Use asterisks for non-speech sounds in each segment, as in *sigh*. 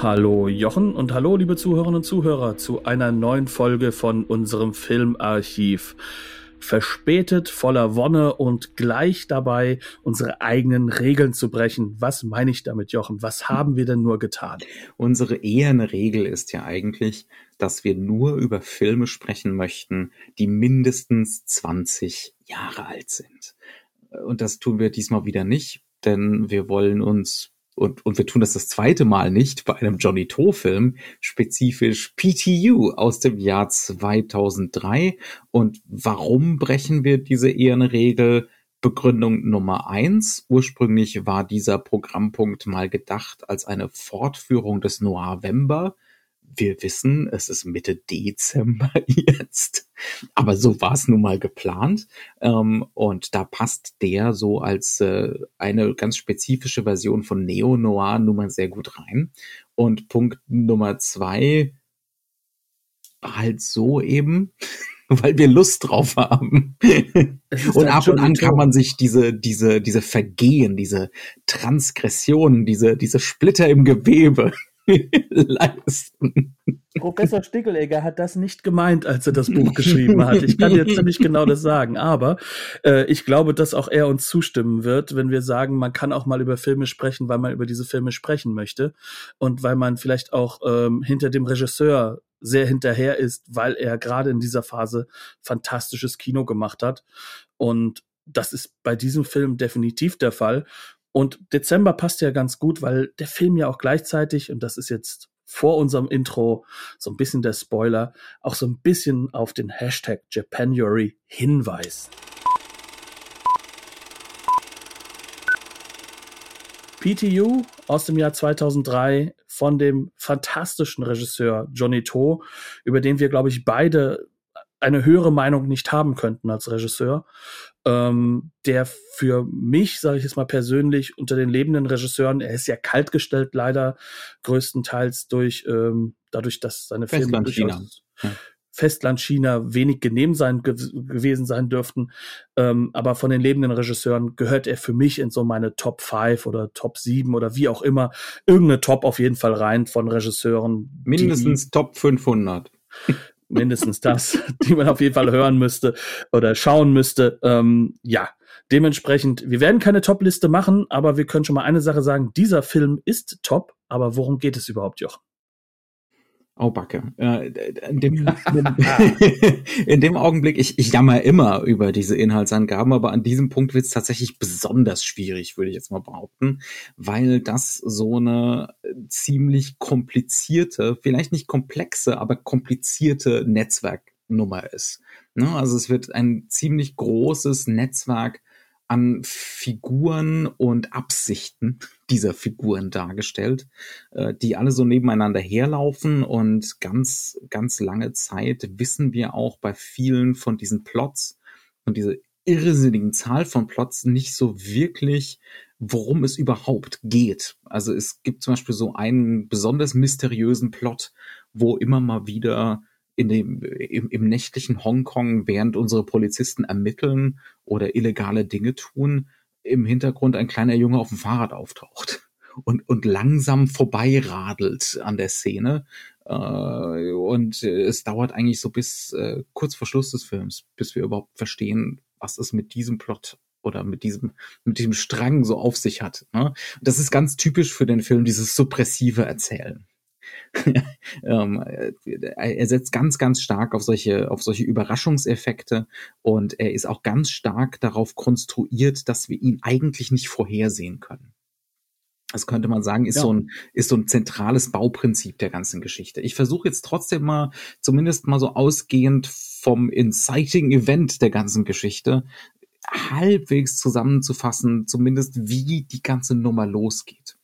Hallo Jochen und hallo liebe Zuhörerinnen und Zuhörer zu einer neuen Folge von unserem Filmarchiv. Verspätet, voller Wonne und gleich dabei, unsere eigenen Regeln zu brechen. Was meine ich damit, Jochen? Was haben wir denn nur getan? Unsere eherne Regel ist ja eigentlich, dass wir nur über Filme sprechen möchten, die mindestens 20 Jahre alt sind. Und das tun wir diesmal wieder nicht, denn wir wollen uns und, und wir tun das das zweite Mal nicht bei einem Johnny To-Film, spezifisch PTU aus dem Jahr 2003. Und warum brechen wir diese Ehrenregel? Begründung Nummer eins. Ursprünglich war dieser Programmpunkt mal gedacht als eine Fortführung des Noirvember wir wissen, es ist Mitte Dezember *laughs* jetzt, aber so war es nun mal geplant. Ähm, und da passt der so als äh, eine ganz spezifische Version von Neo-Noir nun mal sehr gut rein. Und Punkt Nummer zwei, halt so eben, *laughs* weil wir Lust drauf haben. Und ab und an kann man sich diese, diese, diese Vergehen, diese Transgressionen, diese, diese Splitter im Gewebe leisten. Professor Stickelegger hat das nicht gemeint, als er das Buch geschrieben hat. Ich kann dir ziemlich genau das sagen. Aber äh, ich glaube, dass auch er uns zustimmen wird, wenn wir sagen, man kann auch mal über Filme sprechen, weil man über diese Filme sprechen möchte und weil man vielleicht auch ähm, hinter dem Regisseur sehr hinterher ist, weil er gerade in dieser Phase fantastisches Kino gemacht hat. Und das ist bei diesem Film definitiv der Fall. Und Dezember passt ja ganz gut, weil der Film ja auch gleichzeitig, und das ist jetzt vor unserem Intro so ein bisschen der Spoiler, auch so ein bisschen auf den Hashtag Japanuary hinweist. PTU aus dem Jahr 2003 von dem fantastischen Regisseur Johnny To, über den wir, glaube ich, beide eine höhere Meinung nicht haben könnten als Regisseur, ähm, der für mich, sage ich jetzt mal persönlich, unter den lebenden Regisseuren, er ist ja kaltgestellt leider größtenteils durch ähm, dadurch, dass seine Filme China. Festland China wenig genehm sein ge gewesen sein dürften. Ähm, aber von den lebenden Regisseuren gehört er für mich in so meine Top 5 oder Top 7 oder wie auch immer. Irgendeine Top auf jeden Fall rein von Regisseuren. Mindestens Top 500 mindestens das, *laughs* die man auf jeden Fall hören müsste oder schauen müsste. Ähm, ja, dementsprechend, wir werden keine Top-Liste machen, aber wir können schon mal eine Sache sagen, dieser Film ist top, aber worum geht es überhaupt, Jochen? Oh, Backe. Äh, in, dem, *laughs* in dem Augenblick, ich, ich jammer immer über diese Inhaltsangaben, aber an diesem Punkt wird es tatsächlich besonders schwierig, würde ich jetzt mal behaupten, weil das so eine ziemlich komplizierte, vielleicht nicht komplexe, aber komplizierte Netzwerknummer ist. Ne? Also es wird ein ziemlich großes Netzwerk an Figuren und Absichten dieser Figuren dargestellt, äh, die alle so nebeneinander herlaufen und ganz, ganz lange Zeit wissen wir auch bei vielen von diesen Plots und diese irrsinnigen Zahl von Plots nicht so wirklich, worum es überhaupt geht. Also es gibt zum Beispiel so einen besonders mysteriösen Plot, wo immer mal wieder in dem, im, im nächtlichen Hongkong, während unsere Polizisten ermitteln oder illegale Dinge tun, im Hintergrund ein kleiner Junge auf dem Fahrrad auftaucht *laughs* und, und langsam vorbeiradelt an der Szene. Äh, und es dauert eigentlich so bis äh, kurz vor Schluss des Films, bis wir überhaupt verstehen, was es mit diesem Plot oder mit diesem, mit diesem Strang so auf sich hat. Ne? Das ist ganz typisch für den Film, dieses suppressive Erzählen. *laughs* ähm, er setzt ganz, ganz stark auf solche, auf solche Überraschungseffekte und er ist auch ganz stark darauf konstruiert, dass wir ihn eigentlich nicht vorhersehen können. Das könnte man sagen, ist ja. so ein, ist so ein zentrales Bauprinzip der ganzen Geschichte. Ich versuche jetzt trotzdem mal, zumindest mal so ausgehend vom inciting Event der ganzen Geschichte, halbwegs zusammenzufassen, zumindest wie die ganze Nummer losgeht.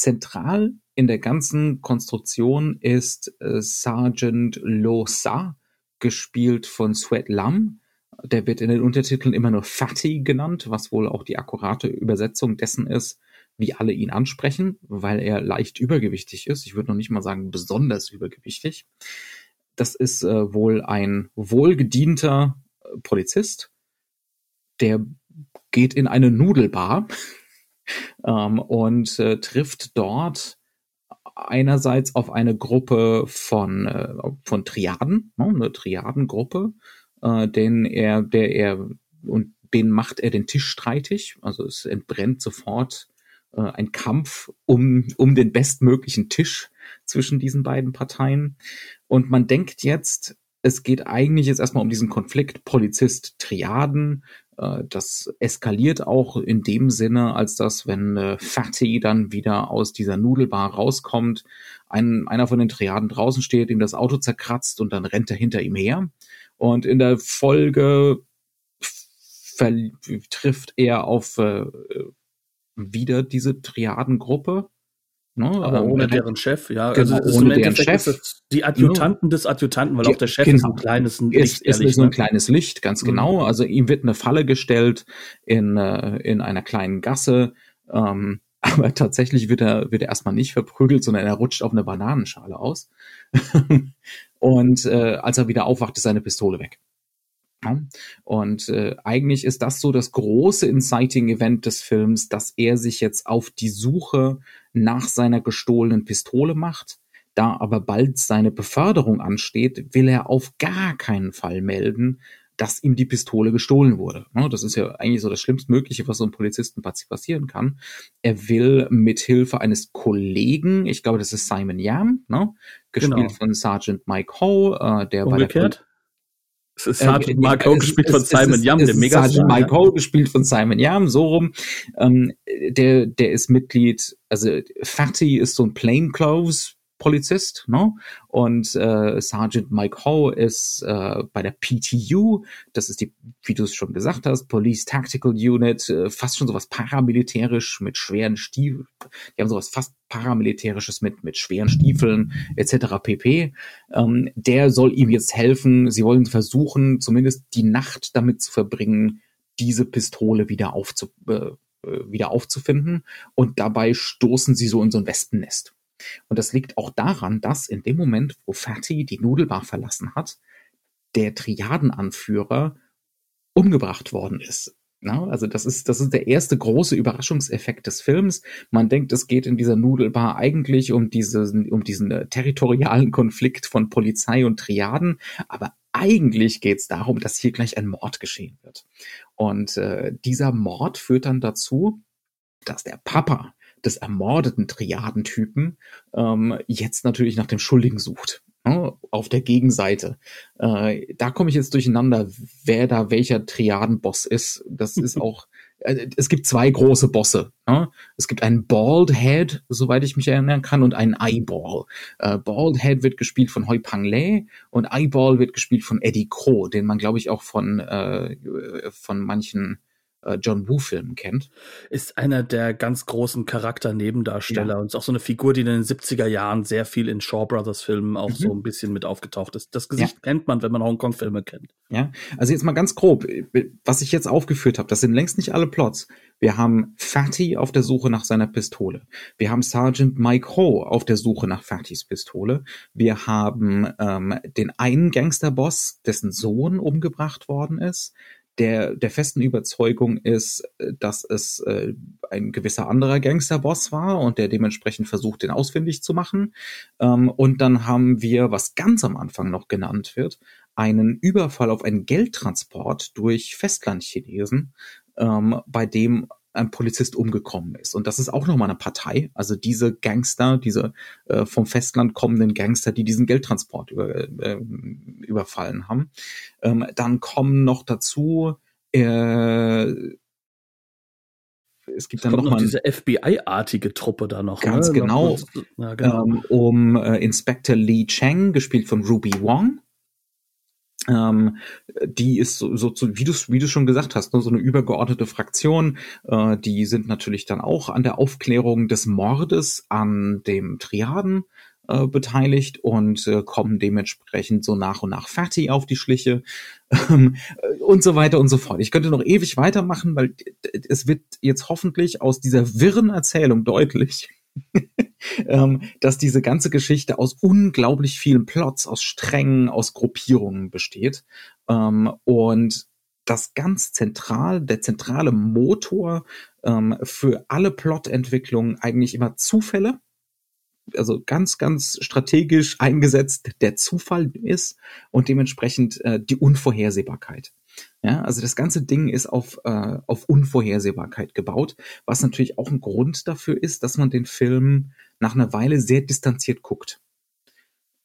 Zentral in der ganzen Konstruktion ist äh, Sergeant Losa, gespielt von Sweat Lam. Der wird in den Untertiteln immer nur Fatty genannt, was wohl auch die akkurate Übersetzung dessen ist, wie alle ihn ansprechen, weil er leicht übergewichtig ist. Ich würde noch nicht mal sagen besonders übergewichtig. Das ist äh, wohl ein wohlgedienter äh, Polizist, der geht in eine Nudelbar ähm, und äh, trifft dort einerseits auf eine Gruppe von, äh, von Triaden, ne, eine Triadengruppe, äh, den er, der er, und den macht er den Tisch streitig. Also es entbrennt sofort äh, ein Kampf um, um den bestmöglichen Tisch zwischen diesen beiden Parteien. Und man denkt jetzt, es geht eigentlich jetzt erstmal um diesen Konflikt Polizist Triaden. Äh, das eskaliert auch in dem Sinne, als dass, wenn äh, Fatty dann wieder aus dieser Nudelbar rauskommt, ein, einer von den Triaden draußen steht, ihm das Auto zerkratzt und dann rennt er hinter ihm her. Und in der Folge trifft er auf äh, wieder diese Triadengruppe Ne? Aber ohne ähm, deren Chef, ja. Genau, also ohne deren Chef. die Adjutanten ja. des Adjutanten, weil die, auch der Chef genau. ist ein kleines Licht. Ist, ist so ein ne? kleines Licht, ganz mhm. genau. Also ihm wird eine Falle gestellt in, äh, in einer kleinen Gasse. Ähm, *laughs* aber tatsächlich wird er, wird er erstmal nicht verprügelt, sondern er rutscht auf eine Bananenschale aus. *laughs* Und äh, als er wieder aufwacht, ist seine Pistole weg. Und äh, eigentlich ist das so das große Inciting-Event des Films, dass er sich jetzt auf die Suche nach seiner gestohlenen Pistole macht. Da aber bald seine Beförderung ansteht, will er auf gar keinen Fall melden, dass ihm die Pistole gestohlen wurde. Das ist ja eigentlich so das Schlimmstmögliche, was so einem Polizisten passieren kann. Er will mit Hilfe eines Kollegen, ich glaube, das ist Simon Yam, ne? gespielt genau. von Sergeant Mike Ho, äh, der Umgekehrt? bei der ist Sergeant äh, Mike Ho gespielt von Simon Yam, der Mega Sergeant Mike Ho gespielt von Simon Yam, so rum. Ähm, der, der ist Mitglied, also Fatty ist so ein Plainclothes Polizist, ne? Und äh, Sergeant Mike Ho ist äh, bei der PTU, das ist die, wie du es schon gesagt hast, Police Tactical Unit, äh, fast schon sowas paramilitärisch mit schweren Stiefeln. Die haben sowas fast paramilitärisches mit mit schweren Stiefeln etc. pp. Ähm, der soll ihm jetzt helfen. Sie wollen versuchen, zumindest die Nacht damit zu verbringen, diese Pistole wieder aufzu äh, äh wieder aufzufinden. Und dabei stoßen sie so in so ein Wespennest. Und das liegt auch daran, dass in dem Moment, wo Fatty die Nudelbar verlassen hat, der Triadenanführer umgebracht worden ist. Na, also das ist, das ist der erste große Überraschungseffekt des Films. Man denkt, es geht in dieser Nudelbar eigentlich um diesen, um diesen äh, territorialen Konflikt von Polizei und Triaden, aber eigentlich geht es darum, dass hier gleich ein Mord geschehen wird. Und äh, dieser Mord führt dann dazu, dass der Papa des ermordeten Triadentypen ähm, jetzt natürlich nach dem Schuldigen sucht. Ne, auf der Gegenseite. Äh, da komme ich jetzt durcheinander, wer da welcher Triadenboss ist. Das ist *laughs* auch, äh, es gibt zwei große Bosse. Ne? Es gibt einen Bald Head, soweit ich mich erinnern kann, und einen Eyeball. Äh, Bald Head wird gespielt von Hoi Pang Le und Eyeball wird gespielt von Eddie Ko, den man, glaube ich, auch von, äh, von manchen äh, John Woo-Filmen kennt. Ist einer der ganz großen Charakter-Nebendarsteller ja. und ist auch so eine Figur, die in den 70er Jahren sehr viel in Shaw Brothers Filmen auch mhm. so ein bisschen mit aufgetaucht ist. Das Gesicht ja. kennt man, wenn man Hongkong-Filme kennt. Ja, also jetzt mal ganz grob, was ich jetzt aufgeführt habe, das sind längst nicht alle Plots. Wir haben Fatty auf der Suche nach seiner Pistole. Wir haben Sergeant Mike Ho auf der Suche nach Fattys Pistole. Wir haben ähm, den einen Gangsterboss, dessen Sohn umgebracht worden ist der, der festen Überzeugung ist, äh, dass es äh, ein gewisser anderer Gangsterboss war und der dementsprechend versucht, den ausfindig zu machen. Ähm, und dann haben wir, was ganz am Anfang noch genannt wird, einen Überfall auf einen Geldtransport durch Festlandchinesen, ähm, bei dem ein Polizist umgekommen ist. Und das ist auch nochmal eine Partei. Also diese Gangster, diese äh, vom Festland kommenden Gangster, die diesen Geldtransport über, äh, überfallen haben. Ähm, dann kommen noch dazu, äh, es gibt dann noch, noch diese FBI-artige Truppe da noch. Ganz ne? genau. Ja, genau. Ähm, um äh, Inspector Lee Cheng, gespielt von Ruby Wong Ähm, die ist so, so wie du wie du schon gesagt hast, ne, so eine übergeordnete Fraktion. Äh, die sind natürlich dann auch an der Aufklärung des Mordes an dem Triaden äh, beteiligt und äh, kommen dementsprechend so nach und nach Fatty auf die Schliche ähm, und so weiter und so fort. Ich könnte noch ewig weitermachen, weil es wird jetzt hoffentlich aus dieser wirren Erzählung deutlich, *laughs* ähm, dass diese ganze Geschichte aus unglaublich vielen Plots, aus Strängen, aus Gruppierungen besteht. Ähm, und das ganz zentral, der zentrale Motor ähm, für alle Plotentwicklungen eigentlich immer Zufälle, also ganz, ganz strategisch eingesetzt der Zufall ist und dementsprechend äh, die Unvorhersehbarkeit. Ja, also das ganze Ding ist auf, äh, auf Unvorhersehbarkeit gebaut, was natürlich auch ein Grund dafür ist, dass man den Film nach einer Weile sehr distanziert guckt.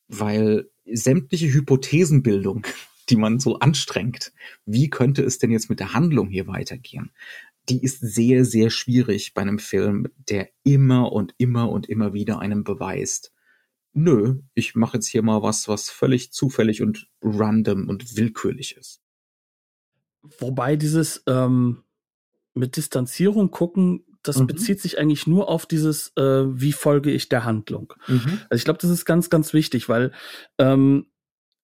Weil sämtliche Hypothesenbildung, *laughs* die man so anstrengt, wie könnte es denn jetzt mit der Handlung hier weitergehen, die ist sehr, sehr schwierig bei einem Film, der immer und immer und immer wieder einem beweist, nö, ich mache jetzt hier mal was, was völlig zufällig und random und willkürlich ist. Wobei dieses ähm, mit Distanzierung gucken, das mhm. bezieht sich eigentlich nur auf dieses, äh, wie folge ich der Handlung. Mhm. Also ich glaube, das ist ganz, ganz wichtig, weil ähm,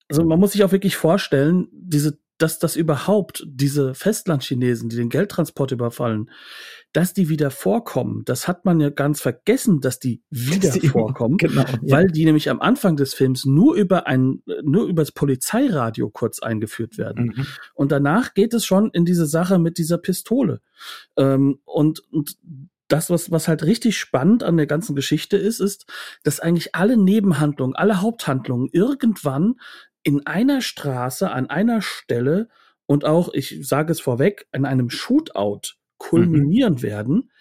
also man muss sich auch wirklich vorstellen, diese dass das überhaupt diese Festlandchinesen, die den Geldtransport überfallen, dass die wieder vorkommen, das hat man ja ganz vergessen, dass die wieder die *laughs* vorkommen, genau, ja. weil die nämlich am Anfang des Films nur über ein, nur übers Polizeiradio kurz eingeführt werden. Mhm. Und danach geht es schon in diese Sache mit dieser Pistole. Ähm, und, und das, was, was halt richtig spannend an der ganzen Geschichte ist, ist, dass eigentlich alle Nebenhandlungen, alle Haupthandlungen irgendwann in einer Straße, an einer Stelle und auch, ich sage es vorweg, in einem Shootout kulminieren mhm. werden.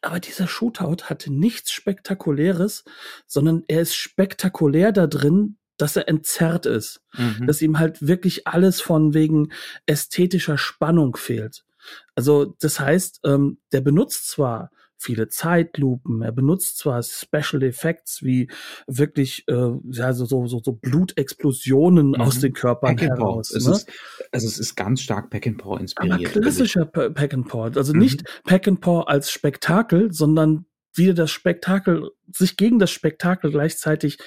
Aber dieser Shootout hatte nichts Spektakuläres, sondern er ist spektakulär da drin, dass er entzerrt ist. Mhm. Dass ihm halt wirklich alles von wegen ästhetischer Spannung fehlt. Also das heißt, ähm, der benutzt zwar viele Zeitlupen. Er benutzt zwar Special Effects wie wirklich äh, ja, so, so, so Blutexplosionen mhm. aus den Körpern heraus. Es ne? ist, also es ist ganz stark Pack and Paw inspiriert. Aber klassischer Pack and Paw. Also mhm. nicht Pack and Paw als Spektakel, sondern wieder das Spektakel, sich gegen das Spektakel gleichzeitig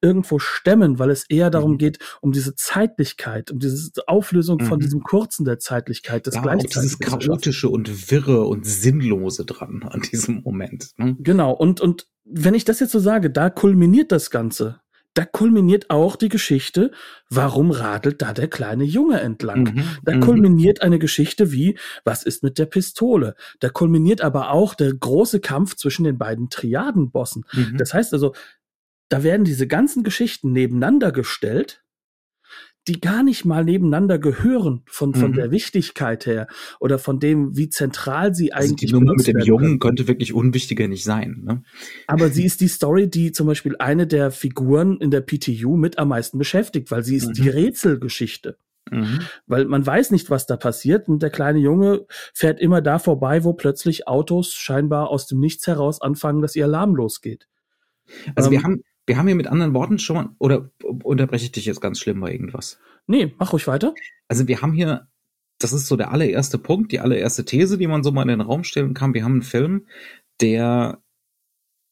irgendwo stemmen, weil es eher darum mhm. geht, um diese Zeitlichkeit, um diese Auflösung mhm. von diesem Kurzen der Zeitlichkeit, das ja, gleichzeitig. dieses chaotische und wirre und sinnlose dran an diesem Moment. Ne? Genau. Und, und wenn ich das jetzt so sage, da kulminiert das Ganze da kulminiert auch die Geschichte, warum radelt da der kleine Junge entlang? Mhm, da mhm. kulminiert eine Geschichte wie, was ist mit der Pistole? Da kulminiert aber auch der große Kampf zwischen den beiden Triadenbossen. Mhm. Das heißt also, da werden diese ganzen Geschichten nebeneinander gestellt die gar nicht mal nebeneinander gehören von, von mhm. der Wichtigkeit her oder von dem, wie zentral sie also eigentlich die Nummer mit dem Jungen können. könnte wirklich unwichtiger nicht sein. Ne? Aber sie ist die Story, die zum Beispiel eine der Figuren in der PTU mit am meisten beschäftigt, weil sie ist mhm. die Rätselgeschichte. Mhm. Weil man weiß nicht, was da passiert und der kleine Junge fährt immer da vorbei, wo plötzlich Autos scheinbar aus dem Nichts heraus anfangen, dass ihr Alarm losgeht. Also ähm, wir haben wir haben hier mit anderen Worten schon mal, oder unterbreche ich dich jetzt ganz schlimm bei irgendwas? Nee, mach ruhig weiter. Also wir haben hier, das ist so der allererste Punkt, die allererste These, die man so mal in den Raum stellen kann. Wir haben einen Film, der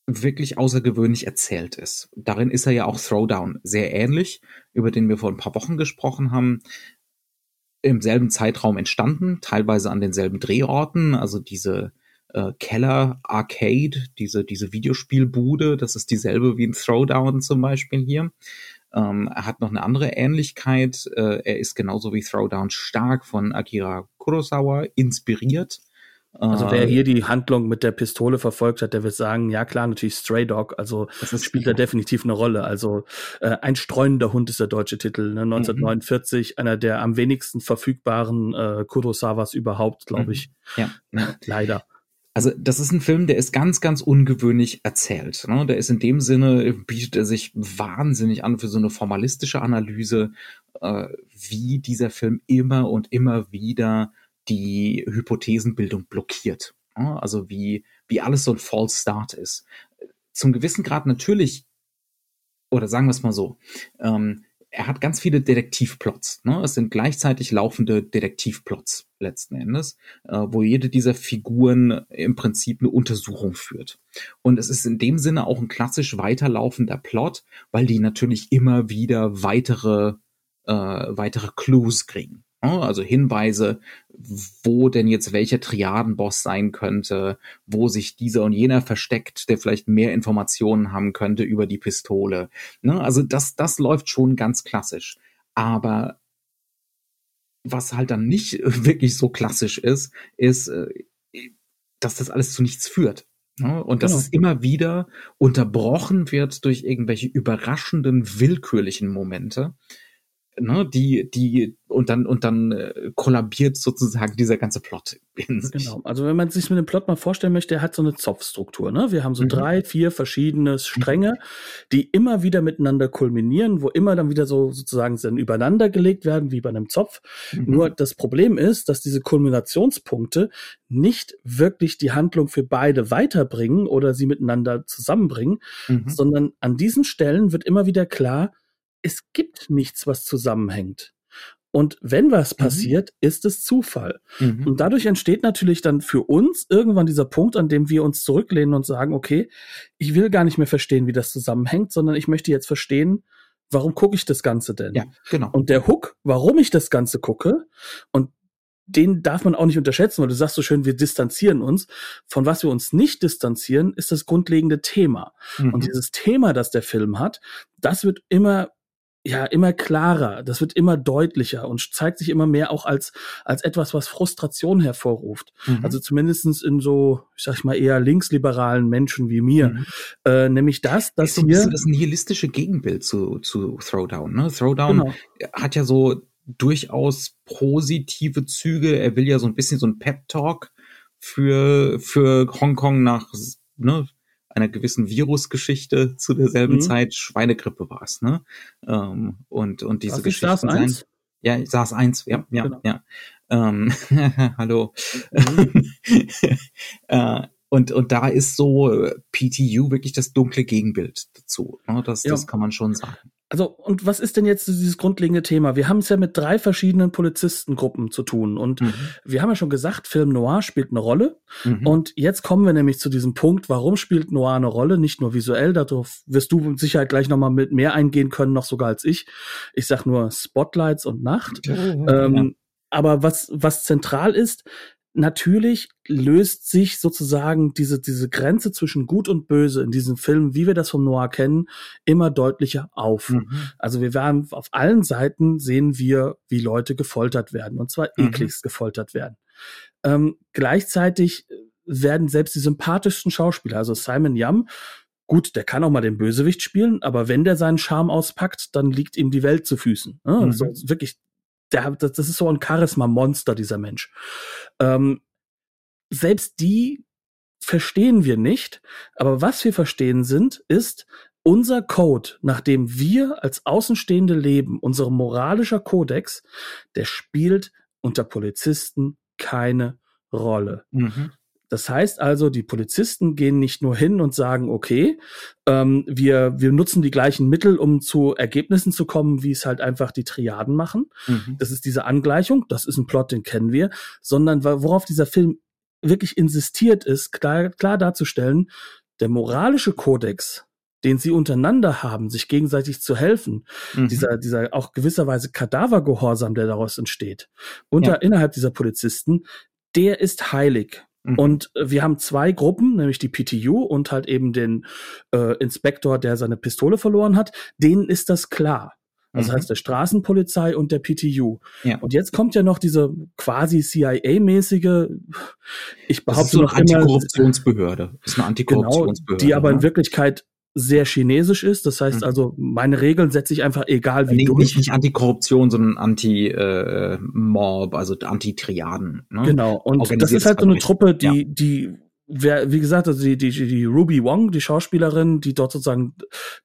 wirklich außergewöhnlich erzählt ist. Darin ist er ja auch Throwdown sehr ähnlich, über den wir vor ein paar Wochen gesprochen haben. Im selben Zeitraum entstanden, teilweise an denselben Drehorten, also diese äh, Keller Arcade, diese, diese Videospielbude, das ist dieselbe wie in Throwdown zum Beispiel hier. Ähm, er hat noch eine andere Ähnlichkeit. Äh, er ist genauso wie Throwdown stark von Akira Kurosawa inspiriert. Also wer äh, hier die Handlung mit der Pistole verfolgt hat, der wird sagen, ja klar, natürlich Stray Dog, also das spielt da definitiv eine Rolle. Also äh, ein streunender Hund ist der deutsche Titel, ne? 1949, mhm. einer der am wenigsten verfügbaren äh, Kurosawas überhaupt, glaube mhm. ich. Ja. *laughs* Leider. Also das ist ein Film, der ist ganz, ganz ungewöhnlich erzählt. Ne? Der ist in dem Sinne, bietet er sich wahnsinnig an für so eine formalistische Analyse, äh, wie dieser Film immer und immer wieder die Hypothesenbildung blockiert. Ne? Also wie, wie alles so ein False Start ist. Zum gewissen Grad natürlich, oder sagen wir es mal so, ähm, er hat ganz viele Detektivplots. Ne? Es sind gleichzeitig laufende Detektivplots letzten Endes, äh, wo jede dieser Figuren im Prinzip eine Untersuchung führt. Und es ist in dem Sinne auch ein klassisch weiterlaufender Plot, weil die natürlich immer wieder weitere äh, weitere Clues kriegen. Also Hinweise, wo denn jetzt welcher Triadenboss sein könnte, wo sich dieser und jener versteckt, der vielleicht mehr Informationen haben könnte über die Pistole. Ne? Also das, das läuft schon ganz klassisch. Aber was halt dann nicht *laughs* wirklich so klassisch ist, ist, äh, dass das alles zu nichts führt. Ne? Und dass genau. es immer wieder unterbrochen wird durch irgendwelche überraschenden, willkürlichen Momente ne, die, die, und dann, und dann äh, kollabiert sozusagen dieser ganze Plot in sich. Genau. Also wenn man sich mit dem Plot mal vorstellen möchte, er hat so eine Zopfstruktur, ne? Wir haben so mhm. drei, vier verschiedene Stränge, die immer wieder miteinander kulminieren, wo immer dann wieder so sozusagen dann übereinander gelegt werden, wie bei einem Zopf. Mhm. Nur das Problem ist, dass diese Kulminationspunkte nicht wirklich die Handlung für beide weiterbringen oder sie miteinander zusammenbringen, mhm. sondern an diesen Stellen wird immer wieder klar, es gibt nichts, was zusammenhängt. Und wenn was mhm. passiert, ist es Zufall. Mhm. Und dadurch entsteht natürlich dann für uns irgendwann dieser Punkt, an dem wir uns zurücklehnen und sagen, okay, ich will gar nicht mehr verstehen, wie das zusammenhängt, sondern ich möchte jetzt verstehen, warum gucke ich das Ganze denn? Ja, genau. Und der Hook, warum ich das Ganze gucke, und den darf man auch nicht unterschätzen, weil du sagst so schön, wir distanzieren uns. Von was wir uns nicht distanzieren, ist das grundlegende Thema. Mhm. Und dieses Thema, das der Film hat, das wird immer ja immer klarer, das wird immer deutlicher und zeigt sich immer mehr auch als als etwas, was Frustration hervorruft. Mhm. Also zumindestens in so, ich sag mal eher linksliberalen Menschen wie mir, mhm. äh, nämlich das, dass ist so hier das nihilistische Gegenbild zu zu Throwdown. Ne? Throwdown genau. hat ja so durchaus positive Züge. Er will ja so ein bisschen so ein Pep Talk für für Hongkong nach ne, einer gewissen Virusgeschichte zu derselben mhm. Zeit. Schweinegrippe war es, ne? Ähm, und, und diese Geschichte. Sein, ja, ich saß eins, ja, ja, genau. ja. Ähm, *laughs* hallo. Mhm. *laughs* äh, und, und da ist so äh, PTU wirklich das dunkle Gegenbild dazu. Ne? Das, ja. das kann man schon sagen. Also, und was ist denn jetzt dieses grundlegende Thema? Wir haben es ja mit drei verschiedenen Polizistengruppen zu tun. Und mhm. wir haben ja schon gesagt, Film Noir spielt eine Rolle. Mhm. Und jetzt kommen wir nämlich zu diesem Punkt, warum spielt Noir eine Rolle? Nicht nur visuell, darauf wirst du mit Sicherheit gleich nochmal mit mehr eingehen können, noch sogar als ich. Ich sag nur Spotlights und Nacht. Mhm. Ähm, aber was, was zentral ist, natürlich löst sich sozusagen diese, diese Grenze zwischen Gut und Böse in diesem Film, wie wir das vom Noir kennen, immer deutlicher auf. Mhm. Also wir werden auf allen Seiten sehen wir, wie Leute gefoltert werden und zwar mhm. ekligst gefoltert werden. Ähm, gleichzeitig werden selbst die sympathischsten Schauspieler, also Simon Yam, gut, der kann auch mal den Bösewicht spielen, aber wenn der seinen Charme auspackt, dann liegt ihm die Welt zu Füßen. Ne? Mhm. Also wirklich der, das, ist so ein Charisma-Monster, dieser Mensch. Ähm, selbst die verstehen wir nicht, aber was wir verstehen sind, ist, unser Code, nach dem wir als Außenstehende leben, unser moralischer Kodex, der spielt unter Polizisten keine Rolle. Mhm. Das heißt also, die Polizisten gehen nicht nur hin und sagen, okay, ähm, wir, wir nutzen die gleichen Mittel, um zu Ergebnissen zu kommen, wie es halt einfach die Triaden machen. Mhm. Das ist diese Angleichung, das ist ein Plot, den kennen wir, sondern worauf dieser Film wirklich insistiert ist, klar, klar darzustellen, der moralische Kodex, den sie untereinander haben, sich gegenseitig zu helfen, mhm. dieser, dieser auch gewisserweise Kadavergehorsam, der daraus entsteht, unter, ja. innerhalb dieser Polizisten, der ist heilig. Mhm. Und äh, wir haben zwei Gruppen, nämlich die PTU und halt eben den äh, Inspektor, der seine Pistole verloren hat. Denen ist das klar. Also mhm. heißt der Straßenpolizei und der PTU. Ja. Und jetzt kommt ja noch diese quasi CIA-mäßige, ich behaupte das ist so eine Antikorruptionsbehörde. Das ist eine Antikorruptionsbehörde. Genau, die aber in ne? Wirklichkeit sehr chinesisch ist. Das heißt mhm. also, meine Regeln setze ich einfach egal wie nee, durch. Nicht, nicht Antikorruption, sondern Anti-Mob, äh, also Anti-Triaden. Ne? Genau. Und das ist halt so eine Truppe, die, ja. die wer, wie gesagt, also die, die, die Ruby Wong, die Schauspielerin, die dort sozusagen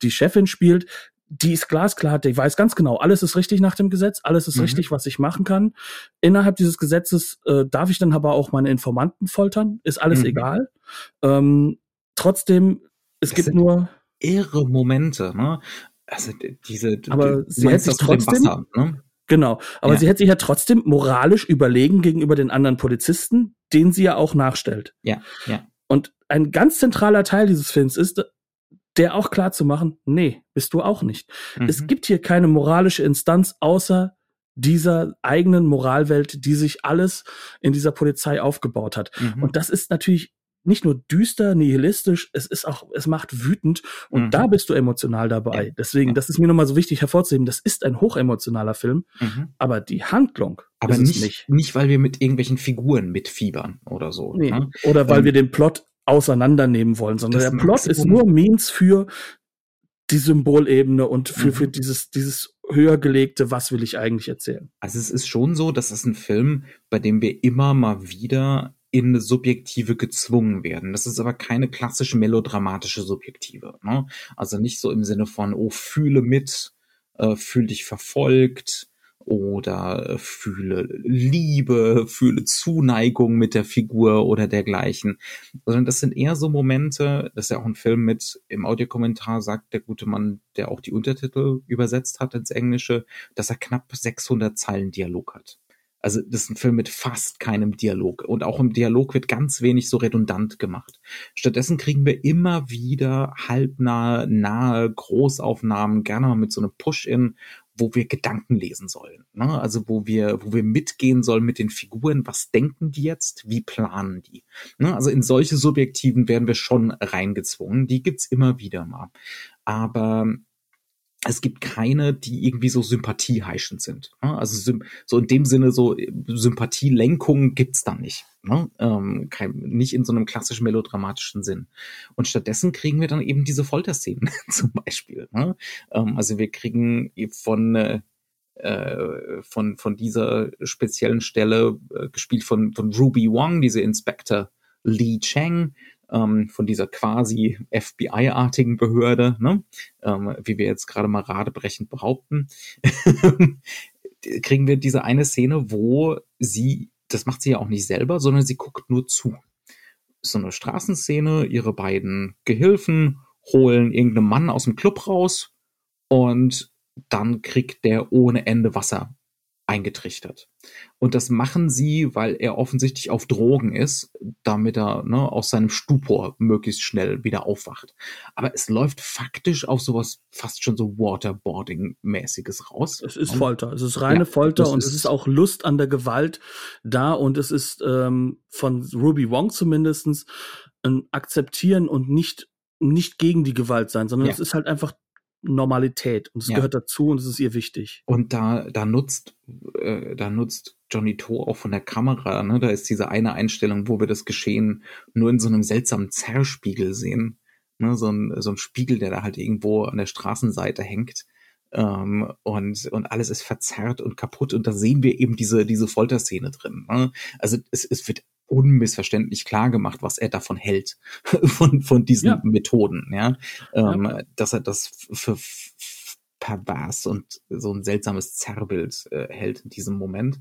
die Chefin spielt, die ist glasklar, die weiß ganz genau, alles ist richtig nach dem Gesetz, alles ist mhm. richtig, was ich machen kann. Innerhalb dieses Gesetzes äh, darf ich dann aber auch meine Informanten foltern, ist alles mhm. egal. Ähm, trotzdem, es das gibt nur irre Momente. Ne? Also diese, aber sie hätte sich trotzdem, Wasser, ne? Genau, aber ja. sie hätte sich ja trotzdem moralisch überlegen gegenüber den anderen Polizisten, den sie ja auch nachstellt. Ja, ja. Und ein ganz zentraler Teil dieses Films ist, der auch klar zu machen, nee, bist du auch nicht. Mhm. Es gibt hier keine moralische Instanz außer dieser eigenen Moralwelt, die sich alles in dieser Polizei aufgebaut hat. Mhm. Und das ist natürlich nicht nur düster, nihilistisch, es ist auch, es macht wütend und mhm. da bist du emotional dabei. Ja. Deswegen, das ist mir nochmal so wichtig hervorzuheben, das ist ein hochemotionaler Film, mhm. aber die Handlung aber nicht, nicht, nicht. weil wir mit irgendwelchen Figuren mitfiebern oder so. Nee. Ne? Oder weil ähm, wir den Plot auseinandernehmen wollen, sondern der Plot ist nur Means für die Symbolebene und für, mhm. für dieses, dieses höher gelegte, was will ich eigentlich erzählen. Also es ist schon so, dass es ein Film, bei dem wir immer mal wieder in Subjektive gezwungen werden. Das ist aber keine klassische melodramatische Subjektive. Ne? Also nicht so im Sinne von, oh, fühle mit, äh, fühl dich verfolgt oder äh, fühle Liebe, fühle Zuneigung mit der Figur oder dergleichen. Sondern das sind eher so Momente, das ist ja auch ein Film mit, im Audiokommentar sagt der gute Mann, der auch die Untertitel übersetzt hat ins Englische, dass er knapp 600 Zeilen Dialog hat. Also das ist ein Film mit fast keinem Dialog. Und auch im Dialog wird ganz wenig so redundant gemacht. Stattdessen kriegen wir immer wieder halbnahe, nahe Großaufnahmen, gerne mal mit so einem Push-In, wo wir Gedanken lesen sollen. Ne? Also wo wir, wo wir mitgehen sollen mit den Figuren. Was denken die jetzt? Wie planen die? Ne? Also in solche Subjektiven werden wir schon reingezwungen. Die gibt's immer wieder mal. Aber es gibt keine, die irgendwie so sympathieheischend sind. Ne? Also so in dem Sinne so Sympathielenkung gibt's da nicht. Ne? Ähm, kein, nicht in so einem klassischen melodramatischen Sinn. Und stattdessen kriegen wir dann eben diese Folterszenen *laughs* zum Beispiel. Ne? Ähm, also wir kriegen von äh, von von dieser speziellen Stelle äh, gespielt von von Ruby Wong, diese Inspector Lee Chang, ähm, von dieser quasi FBI-artigen Behörde, ne? ähm, wie wir jetzt gerade mal radebrechend behaupten, *laughs* kriegen wir diese eine Szene, wo sie, das macht sie ja auch nicht selber, sondern sie guckt nur zu. So eine Straßenszene, ihre beiden Gehilfen holen irgendeinen Mann aus dem Club raus und dann kriegt der ohne Ende Wasser eingetrichtert. Und das machen sie, weil er offensichtlich auf Drogen ist, damit er ne, aus seinem Stupor möglichst schnell wieder aufwacht. Aber es läuft faktisch auf sowas fast schon so Waterboarding-mäßiges raus. Es ist Folter. Es ist reine ja, Folter und ist es ist auch Lust an der Gewalt da und es ist ähm, von Ruby Wong zumindestens ein Akzeptieren und nicht nicht gegen die Gewalt sein, sondern ja. es ist halt einfach Normalität und es ja. gehört dazu und es ist ihr wichtig. Und da, da nutzt, äh, da nutzt Johnny To auch von der Kamera, ne? Da ist diese eine Einstellung, wo wir das Geschehen nur in so einem seltsamen Zerrspiegel sehen. Ne? So, ein, so ein Spiegel, der da halt irgendwo an der Straßenseite hängt. Ähm, und, und alles ist verzerrt und kaputt und da sehen wir eben diese, diese Folterszene drin. Ne? Also es, es wird unmissverständlich klar gemacht, was er davon hält, *laughs* von, von diesen ja. Methoden, ja? Ähm, ja. dass er das für pervers und so ein seltsames Zerrbild äh, hält in diesem Moment.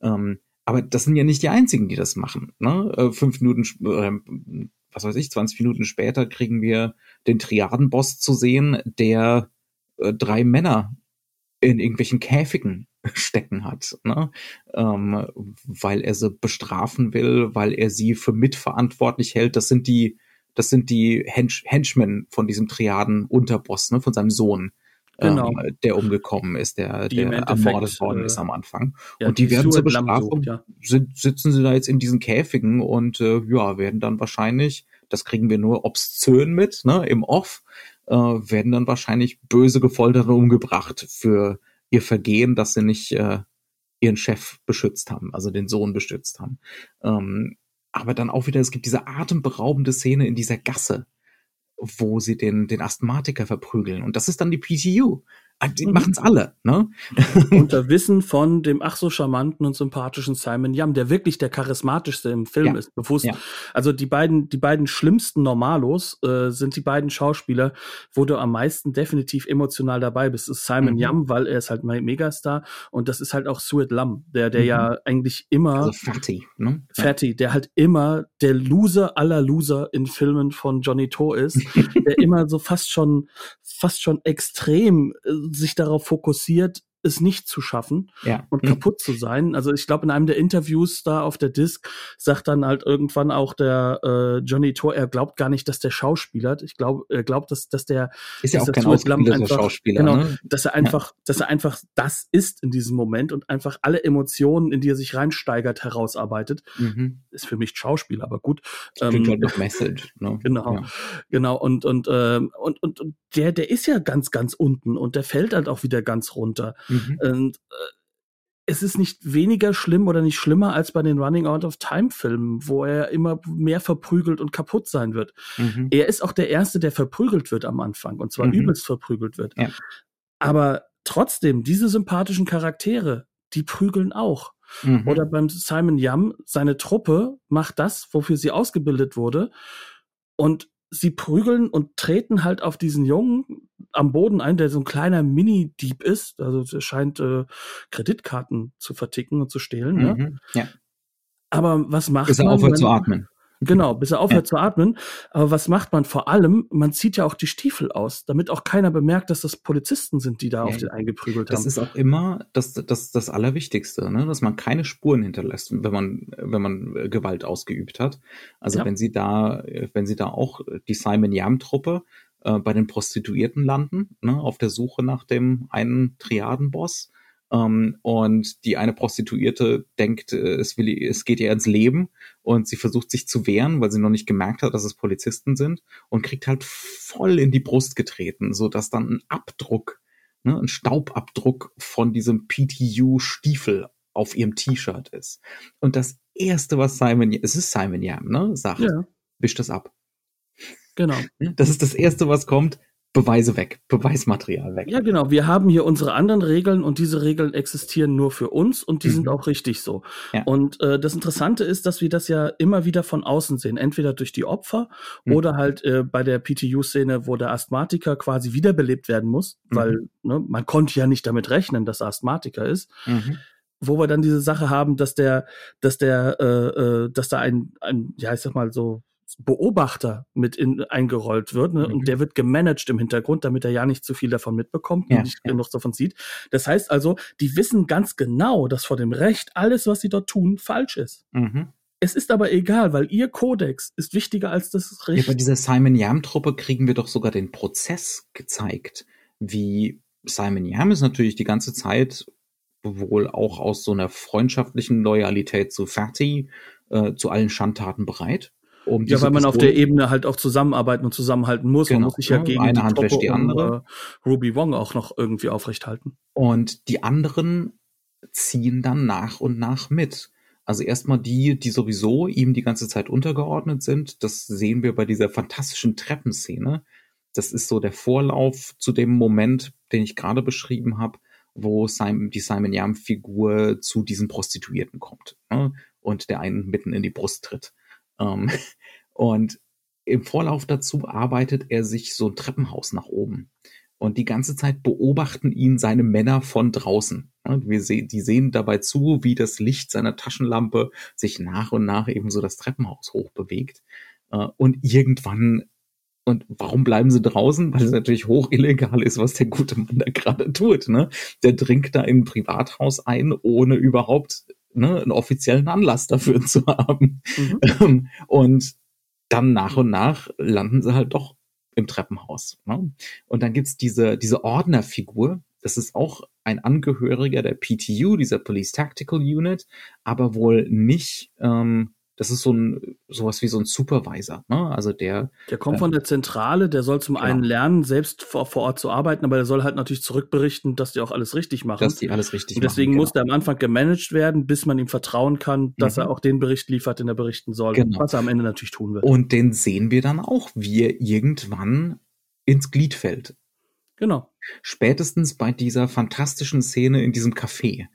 Ähm, aber das sind ja nicht die einzigen, die das machen. Ne? Äh, fünf Minuten, äh, was weiß ich, 20 Minuten später kriegen wir den Triadenboss zu sehen, der äh, drei Männer in irgendwelchen Käfigen *laughs* stecken hat, ne? ähm, weil er sie bestrafen will, weil er sie für mitverantwortlich hält. Das sind die, das sind die Hench Henchmen von diesem Triaden-Unterboss, ne? von seinem Sohn. Genau. Ähm, der umgekommen ist, der, die der ermordet worden äh, ist am Anfang. Ja, und die, die werden zur Bestrafung, ja. sitzen sie da jetzt in diesen Käfigen und äh, ja, werden dann wahrscheinlich, das kriegen wir nur obszön mit, ne, im Off, äh, werden dann wahrscheinlich böse gefoltert und umgebracht für ihr Vergehen, dass sie nicht äh, ihren Chef beschützt haben, also den Sohn beschützt haben. Ähm, aber dann auch wieder, es gibt diese atemberaubende Szene in dieser Gasse, wo sie den, den Asthmatiker verprügeln. Und das ist dann die PTU. Ah, mhm. machen's alle, ne? *laughs* Unter Wissen von dem ach so charmanten und sympathischen Simon Yam, der wirklich der charismatischste im Film ja. ist, bewusst. Ja. Also die beiden, die beiden schlimmsten Normalos äh, sind die beiden Schauspieler, wo du am meisten definitiv emotional dabei bist. Das ist Simon mhm. Yam, weil er ist halt mein Megastar und das ist halt auch Suet Lam, der, der mhm. ja eigentlich immer also Fatty, ne? Fatty, der halt immer der Loser aller Loser in Filmen von Johnny To ist, *laughs* der immer so fast schon, fast schon extrem äh, sich darauf fokussiert, es nicht zu schaffen ja. und mhm. kaputt zu sein. Also ich glaube, in einem der Interviews da auf der Disc sagt dann halt irgendwann auch der äh, Johnny Thor, er glaubt gar nicht, dass der Schauspieler, ich glaube, er glaubt, dass, dass der ist ja auch kein ausgebildeter Schauspieler, genau, ne? dass er einfach, ja. dass er einfach das ist in diesem Moment und einfach alle Emotionen, in die er sich reinsteigert, herausarbeitet. Mhm. Ist für mich Schauspieler, aber gut. Ähm, halt noch Message, ne? Genau, ja. genau und und, ähm, und und und der der ist ja ganz ganz unten und der fällt halt auch wieder ganz runter. Mhm. Und äh, es ist nicht weniger schlimm oder nicht schlimmer als bei den Running Out of Time Filmen, wo er immer mehr verprügelt und kaputt sein wird. Mhm. Er ist auch der Erste, der verprügelt wird am Anfang und zwar mhm. übelst verprügelt wird. Ja. Aber trotzdem, diese sympathischen Charaktere, die prügeln auch. Mhm. Oder beim Simon Yam, seine Truppe macht das, wofür sie ausgebildet wurde. Und sie prügeln und treten halt auf diesen Jungen am Boden ein, der so ein kleiner Mini-Dieb ist. Also der scheint äh, Kreditkarten zu verticken und zu stehlen. Ne? Mhm, ja. Aber was macht Bis er aufhört zu atmen. Genau, bis er aufhört ja. zu atmen. Aber was macht man vor allem? Man zieht ja auch die Stiefel aus, damit auch keiner bemerkt, dass das Polizisten sind, die da ja. auf den eingeprügelt das haben. Das ist auch immer das, das, das Allerwichtigste, ne? dass man keine Spuren hinterlässt, wenn man, wenn man äh, Gewalt ausgeübt hat. Also ja. wenn sie da, wenn sie da auch die Simon Yam-Truppe äh, bei den Prostituierten landen, ne? auf der Suche nach dem einen Triadenboss, ähm, und die eine Prostituierte denkt, äh, es, will, es geht ihr ins Leben und sie versucht sich zu wehren, weil sie noch nicht gemerkt hat, dass es Polizisten sind und kriegt halt voll in die Brust getreten, so dass dann ein Abdruck, ne, ein Staubabdruck von diesem PTU-Stiefel auf ihrem T-Shirt ist. Und das erste, was Simon, es ist Simon Yam, ne, sagt, ja. wisch das ab. Genau. Das ist das erste, was kommt. Beweise weg, Beweismaterial weg. Ja, genau. Wir haben hier unsere anderen Regeln und diese Regeln existieren nur für uns und die mhm. sind auch richtig so. Ja. Und äh, das Interessante ist, dass wir das ja immer wieder von außen sehen, entweder durch die Opfer mhm. oder halt äh, bei der PTU-Szene, wo der Asthmatiker quasi wiederbelebt werden muss, mhm. weil ne, man konnte ja nicht damit rechnen, dass er Asthmatiker ist. Mhm wo wir dann diese Sache haben, dass der, dass der, äh, äh, dass da ein, ein, ja, ich sag mal so Beobachter mit in, eingerollt wird ne? Mhm. und der wird gemanagt im Hintergrund, damit er ja nicht zu viel davon mitbekommt ja, und nicht ja. genug davon sieht. Das heißt also, die wissen ganz genau, dass vor dem Recht alles, was sie dort tun, falsch ist. Mhm. Es ist aber egal, weil ihr Kodex ist wichtiger als das Recht. Ja, bei dieser Simon Yam-Truppe kriegen wir doch sogar den Prozess gezeigt, wie Simon Yam ist natürlich die ganze Zeit wohl auch aus so einer freundschaftlichen Loyalität zu Fatty äh, zu allen Schandtaten bereit. Um ja, weil man auf der Ebene halt auch zusammenarbeiten und zusammenhalten muss. Genau. Man muss sich ja gegen Eine die Hand Truppe die andere. Und, äh, Ruby Wong auch noch irgendwie aufrechthalten. Und die anderen ziehen dann nach und nach mit. Also erstmal die, die sowieso ihm die ganze Zeit untergeordnet sind. Das sehen wir bei dieser fantastischen Treppenszene. Das ist so der Vorlauf zu dem Moment, den ich gerade beschrieben habe, wo Simon, die Simon Yam-Figur zu diesen Prostituierten kommt ne? und der einen mitten in die Brust tritt. Ähm, *laughs* und im Vorlauf dazu arbeitet er sich so ein Treppenhaus nach oben. Und die ganze Zeit beobachten ihn seine Männer von draußen. Wir sehen, die sehen dabei zu, wie das Licht seiner Taschenlampe sich nach und nach eben so das Treppenhaus hochbewegt. Äh, und irgendwann, und warum bleiben sie draußen? Weil es natürlich hoch illegal ist, was der gute Mann da gerade tut. Ne? Der dringt da ein Privathaus ein, ohne überhaupt ne, einen offiziellen Anlass dafür *laughs* zu haben. Mhm. Ähm, und dann nach und nach landen sie halt doch im Treppenhaus. Ne? Und dann gibt's diese, diese Ordnerfigur, das ist auch ein Angehöriger der PTU, dieser Police Tactical Unit, aber wohl nicht ähm, das ist so ein sowas wie so ein Supervisor, ne? Also der der kommt äh, von der Zentrale, der soll zum genau. einen lernen, selbst vor, vor Ort zu arbeiten, aber der soll halt natürlich zurückberichten, dass die auch alles richtig machen. Dass die alles richtig Und deswegen machen, genau. muss der am Anfang gemanagt werden, bis man ihm vertrauen kann, dass mhm. er auch den Bericht liefert, den er berichten soll, genau. was er am Ende natürlich tun wird. Und den sehen wir dann auch, wie er irgendwann ins Glied fällt. Genau. Spätestens bei dieser fantastischen Szene in diesem Café,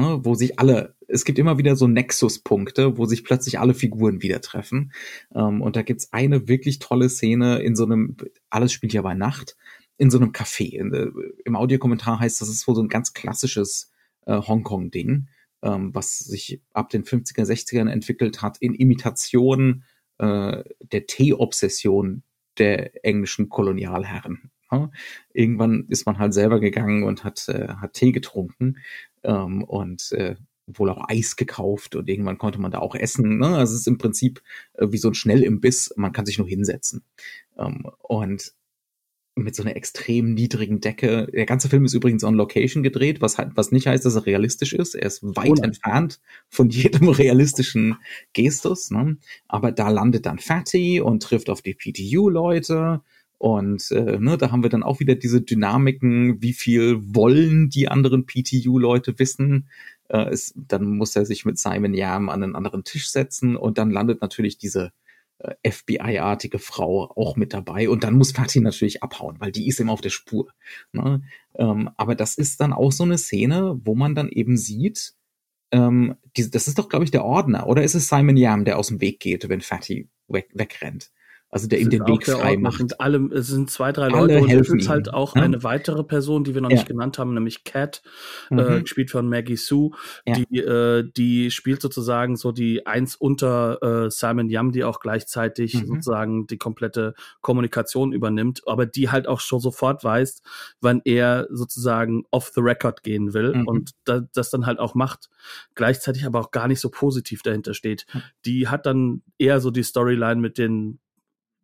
ne, wo sich alle, es gibt immer wieder so Nexuspunkte, wo sich plötzlich alle Figuren wieder treffen. Ähm, und da gibt's eine wirklich tolle Szene in so einem, alles spielt ja bei Nacht, in so einem Café. In, äh, Im Audiokommentar heißt das, ist wohl so ein ganz klassisches äh, Hongkong-Ding, ähm, was sich ab den 50er, 60ern entwickelt hat, in Imitation äh, der Tee-Obsession der englischen Kolonialherren. Irgendwann ist man halt selber gegangen und hat, äh, hat Tee getrunken ähm, und äh, wohl auch Eis gekauft und irgendwann konnte man da auch essen. Ne? Also es ist im Prinzip äh, wie so ein Schnellimbiss, man kann sich nur hinsetzen. Ähm, und mit so einer extrem niedrigen Decke. Der ganze Film ist übrigens on Location gedreht, was, halt, was nicht heißt, dass er realistisch ist. Er ist weit oh entfernt von *laughs* jedem realistischen Gestus. Ne? Aber da landet dann Fatty und trifft auf die PTU-Leute. Und äh, ne, da haben wir dann auch wieder diese Dynamiken, wie viel wollen die anderen PTU-Leute wissen. Äh, es, dann muss er sich mit Simon Yam an einen anderen Tisch setzen und dann landet natürlich diese äh, FBI-artige Frau auch mit dabei. Und dann muss Fatih natürlich abhauen, weil die ist immer auf der Spur. Ne? Ähm, aber das ist dann auch so eine Szene, wo man dann eben sieht, ähm, die, das ist doch, glaube ich, der Ordner. Oder ist es Simon Yam, der aus dem Weg geht, wenn Fatih weg, wegrennt? Also der ihm den Weg frei macht. Und alle, es sind zwei, drei alle Leute und es ist halt auch ja? eine weitere Person, die wir noch ja. nicht genannt haben, nämlich Cat, äh, mhm. äh, gespielt von Maggie Sue. Ja. Die, äh, die spielt sozusagen so die eins unter äh, Simon Yam, die auch gleichzeitig mhm. sozusagen die komplette Kommunikation übernimmt, aber die halt auch schon sofort weiß, wann er sozusagen off the record gehen will mhm. und da, das dann halt auch macht. Gleichzeitig aber auch gar nicht so positiv dahinter steht. Die hat dann eher so die Storyline mit den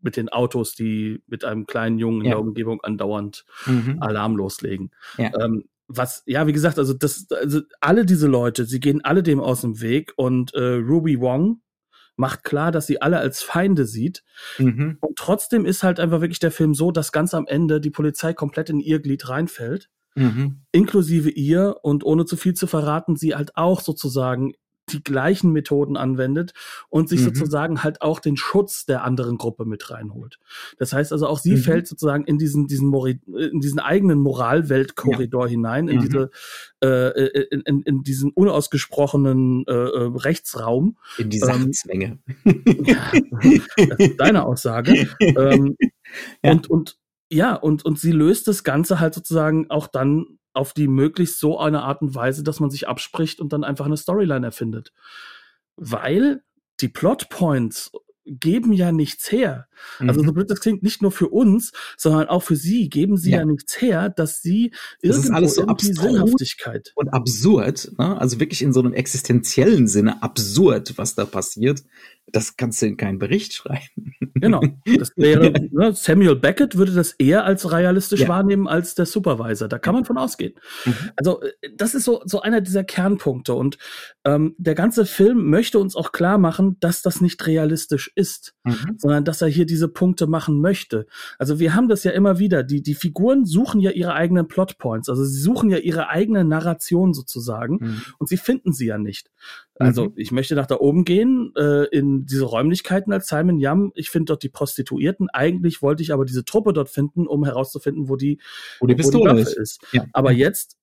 mit den Autos, die mit einem kleinen Jungen in ja. der Umgebung andauernd mhm. Alarm loslegen. Ja. Ähm, was, ja, wie gesagt, also das, also alle diese Leute, sie gehen alle dem aus dem Weg und äh, Ruby Wong macht klar, dass sie alle als Feinde sieht. Mhm. Und trotzdem ist halt einfach wirklich der Film so, dass ganz am Ende die Polizei komplett in ihr Glied reinfällt. Mhm. Inklusive ihr und ohne zu viel zu verraten, sie halt auch sozusagen die gleichen Methoden anwendet und sich mhm. sozusagen halt auch den Schutz der anderen Gruppe mit reinholt. Das heißt also auch sie mhm. fällt sozusagen in diesen diesen Mori in diesen eigenen Moralweltkorridor ja. hinein, in mhm. diese äh, in, in, in diesen unausgesprochenen äh, äh Rechtsraum. In die Sachzwänge. Ähm, ja, das ist deine Aussage. ähm, ja. Und und ja, und, und sie löst das Ganze halt sozusagen auch dann auf die möglichst so eine Art und Weise, dass man sich abspricht und dann einfach eine Storyline erfindet. Weil die Plotpoints geben ja nichts her. Also mhm. Also so blöd das klingt, nicht nur für uns, sondern auch für sie geben sie ja, ja nichts her, dass sie das ist alles so abstrus Sinnhaftigkeit und absurd, ne? also wirklich in so einem existenziellen Sinne absurd, was da passiert. Das kannst du in keinen Bericht schreiben. Genau. Das wäre, *laughs* ne, Samuel Beckett würde das eher als realistisch ja. wahrnehmen als der Supervisor. Da kann man von ausgehen. Mhm. Also äh, das ist so so einer dieser Kernpunkte und ähm, der ganze Film möchte uns auch klar machen, dass das nicht realistisch ist, mhm. sondern dass er hier diese Punkte machen möchte. Also wir haben das ja immer wieder. Die, die Figuren suchen ja ihre eigenen Plotpoints. Also sie suchen ja ihre eigene Narration sozusagen mhm. und sie finden sie ja nicht. Also mhm. ich möchte nach da oben gehen, äh, in diese Räumlichkeiten als Simon Yam. Ich finde dort die Prostituierten. Eigentlich wollte ich aber diese Truppe dort finden, um herauszufinden, wo die, wo die Pistole wo die ist. ist. Ja. Aber jetzt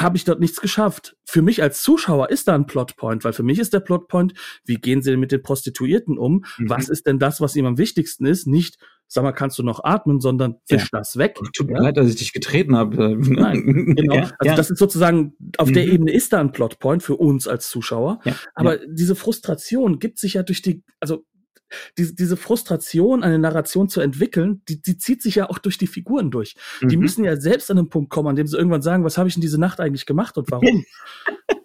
habe ich dort nichts geschafft. Für mich als Zuschauer ist da ein Plotpoint, weil für mich ist der Plotpoint, wie gehen sie denn mit den Prostituierten um? Mhm. Was ist denn das, was ihm am wichtigsten ist? Nicht, sag mal, kannst du noch atmen, sondern fisch ja. das weg. Tut mir ja? leid, dass ich dich getreten habe. Nein, genau. *laughs* Ja, also das ist sozusagen, auf mhm. der Ebene ist da ein Plotpoint für uns als Zuschauer. Aber diese Frustration gibt sich ja durch die, also diese, diese Frustration, eine Narration zu entwickeln, die, die zieht sich ja auch durch die Figuren durch. Mhm. Die müssen ja selbst an den Punkt kommen, an dem sie irgendwann sagen, was habe ich in diese Nacht eigentlich gemacht und warum? *laughs*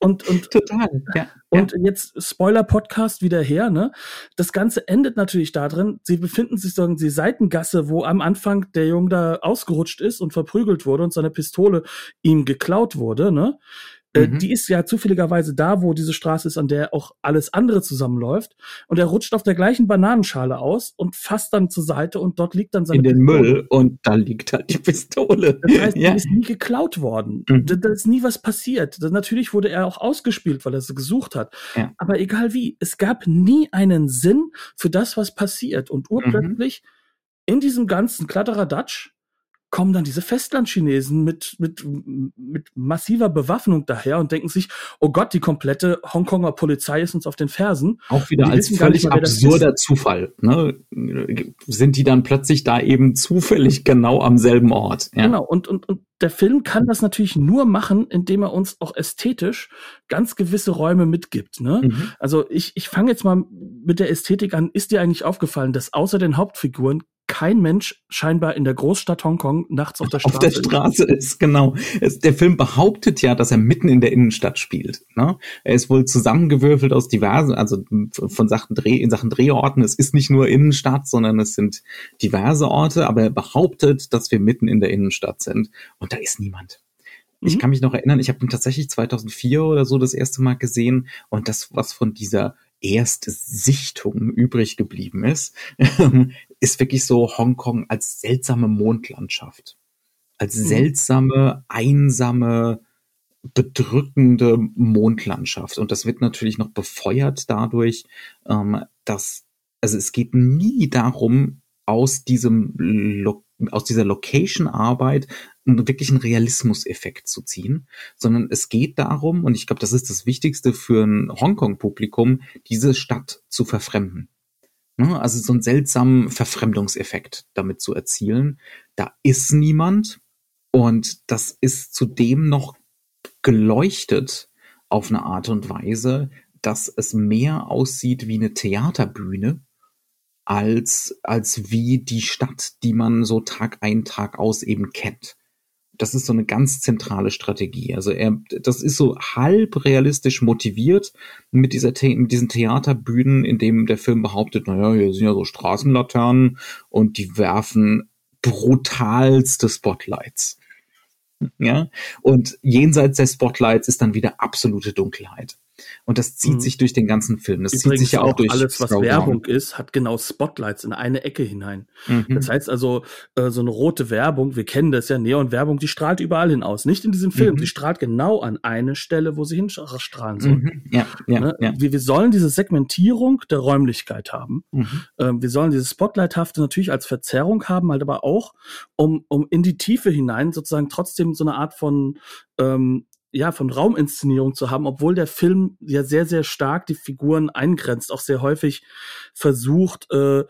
Und, und, Total, ja. Und ja. jetzt Spoiler-Podcast wieder her, ne? Das Ganze endet natürlich darin, sie befinden sich so in die Seitengasse, wo am Anfang der Junge da ausgerutscht ist und verprügelt wurde und seine Pistole ihm geklaut wurde, ne? Äh, mhm. Die ist ja zufälligerweise da, wo diese Straße ist, an der auch alles andere zusammenläuft. Und er rutscht auf der gleichen Bananenschale aus und fasst dann zur Seite und dort liegt dann seine In den Pistole. Müll und da liegt halt die Pistole. Das heißt, *laughs* ja. die ist nie geklaut worden. Mhm. Da, da, ist nie was passiert. Das, natürlich wurde er auch ausgespielt, weil er sie gesucht hat. Ja. Aber egal wie, es gab nie einen Sinn für das, was passiert. Und urplötzlich mhm. in diesem ganzen Kladderadatsch kommen dann diese Festlandchinesen mit, mit, mit massiver Bewaffnung daher und denken sich, oh Gott, die komplette Hongkonger Polizei ist uns auf den Fersen. Auch wieder als völlig mal, absurder Zufall. Ne? Sind die dann plötzlich da eben zufällig genau am selben Ort? Ja. Genau, und, und, und der Film kann das natürlich nur machen, indem er uns auch ästhetisch ganz gewisse Räume mitgibt. Ne? Mhm. Also ich, ich fange jetzt mal mit der Ästhetik an. Ist dir eigentlich aufgefallen, dass außer den Hauptfiguren kein Mensch scheinbar in der Großstadt Hongkong nachts auf der Straße, auf der Straße ist. genau. Es, der Film behauptet ja, dass er mitten in der Innenstadt spielt. Ne? Er ist wohl zusammengewürfelt aus diversen, also von Sachen Dreh, in Sachen Drehorten. Es ist nicht nur Innenstadt, sondern es sind diverse Orte, aber er behauptet, dass wir mitten in der Innenstadt sind. Und da ist niemand. Ich mhm. kann mich noch erinnern, ich habe ihn tatsächlich 2004 oder so das erste Mal gesehen und das, was von dieser erste Sichtung übrig geblieben ist, ist wirklich so Hongkong als seltsame Mondlandschaft. Als mhm. seltsame, einsame, bedrückende Mondlandschaft. Und das wird natürlich noch befeuert dadurch, ähm, dass, also es geht nie darum, aus diesem aus dieser Location-Arbeit einen wirklichen Realismuseffekt zu ziehen, sondern es geht darum, und ich glaube, das ist das Wichtigste für ein Hongkong-Publikum, diese Stadt zu verfremden. Ne? Also so einen seltsamen Verfremdungseffekt damit zu erzielen. Da ist niemand und das ist zudem noch geleuchtet auf eine Art und Weise, dass es mehr aussieht wie eine Theaterbühne als, als wie die Stadt, die man so Tag ein, Tag aus eben kennt das ist so eine ganz zentrale Strategie. Also er, das ist so halb realistisch motiviert mit dieser, mit diesen Theaterbühnen, in dem der Film behauptet, naja, hier sind ja so Straßenlaternen und die werfen brutalste Spotlights. Ja, und jenseits der Spotlights ist dann wieder absolute Dunkelheit. Und das zieht mhm. sich durch den ganzen Film. Das Übrigens zieht sich ja auch, durch alles, was Werbung ist, hat genau Spotlights in eine Ecke hinein. Mhm. Das heißt also, äh, so eine rote Werbung, wir kennen das ja, Neon-Werbung, die strahlt überall hinaus. Nicht in diesem Film, mhm. die strahlt genau an eine Stelle, wo sie hinstrahlen soll. Mhm. Ja, ja, ne? ja. Wir, wir sollen diese Segmentierung der Räumlichkeit haben. Mhm. Ähm, wir sollen dieses Spotlighthafte natürlich als Verzerrung haben, halt aber auch, um, um in die Tiefe hinein sozusagen trotzdem so eine Art von ähm, ja, von Rauminszenierung zu haben, obwohl der Film ja sehr, sehr stark die Figuren eingrenzt, auch sehr häufig versucht, äh,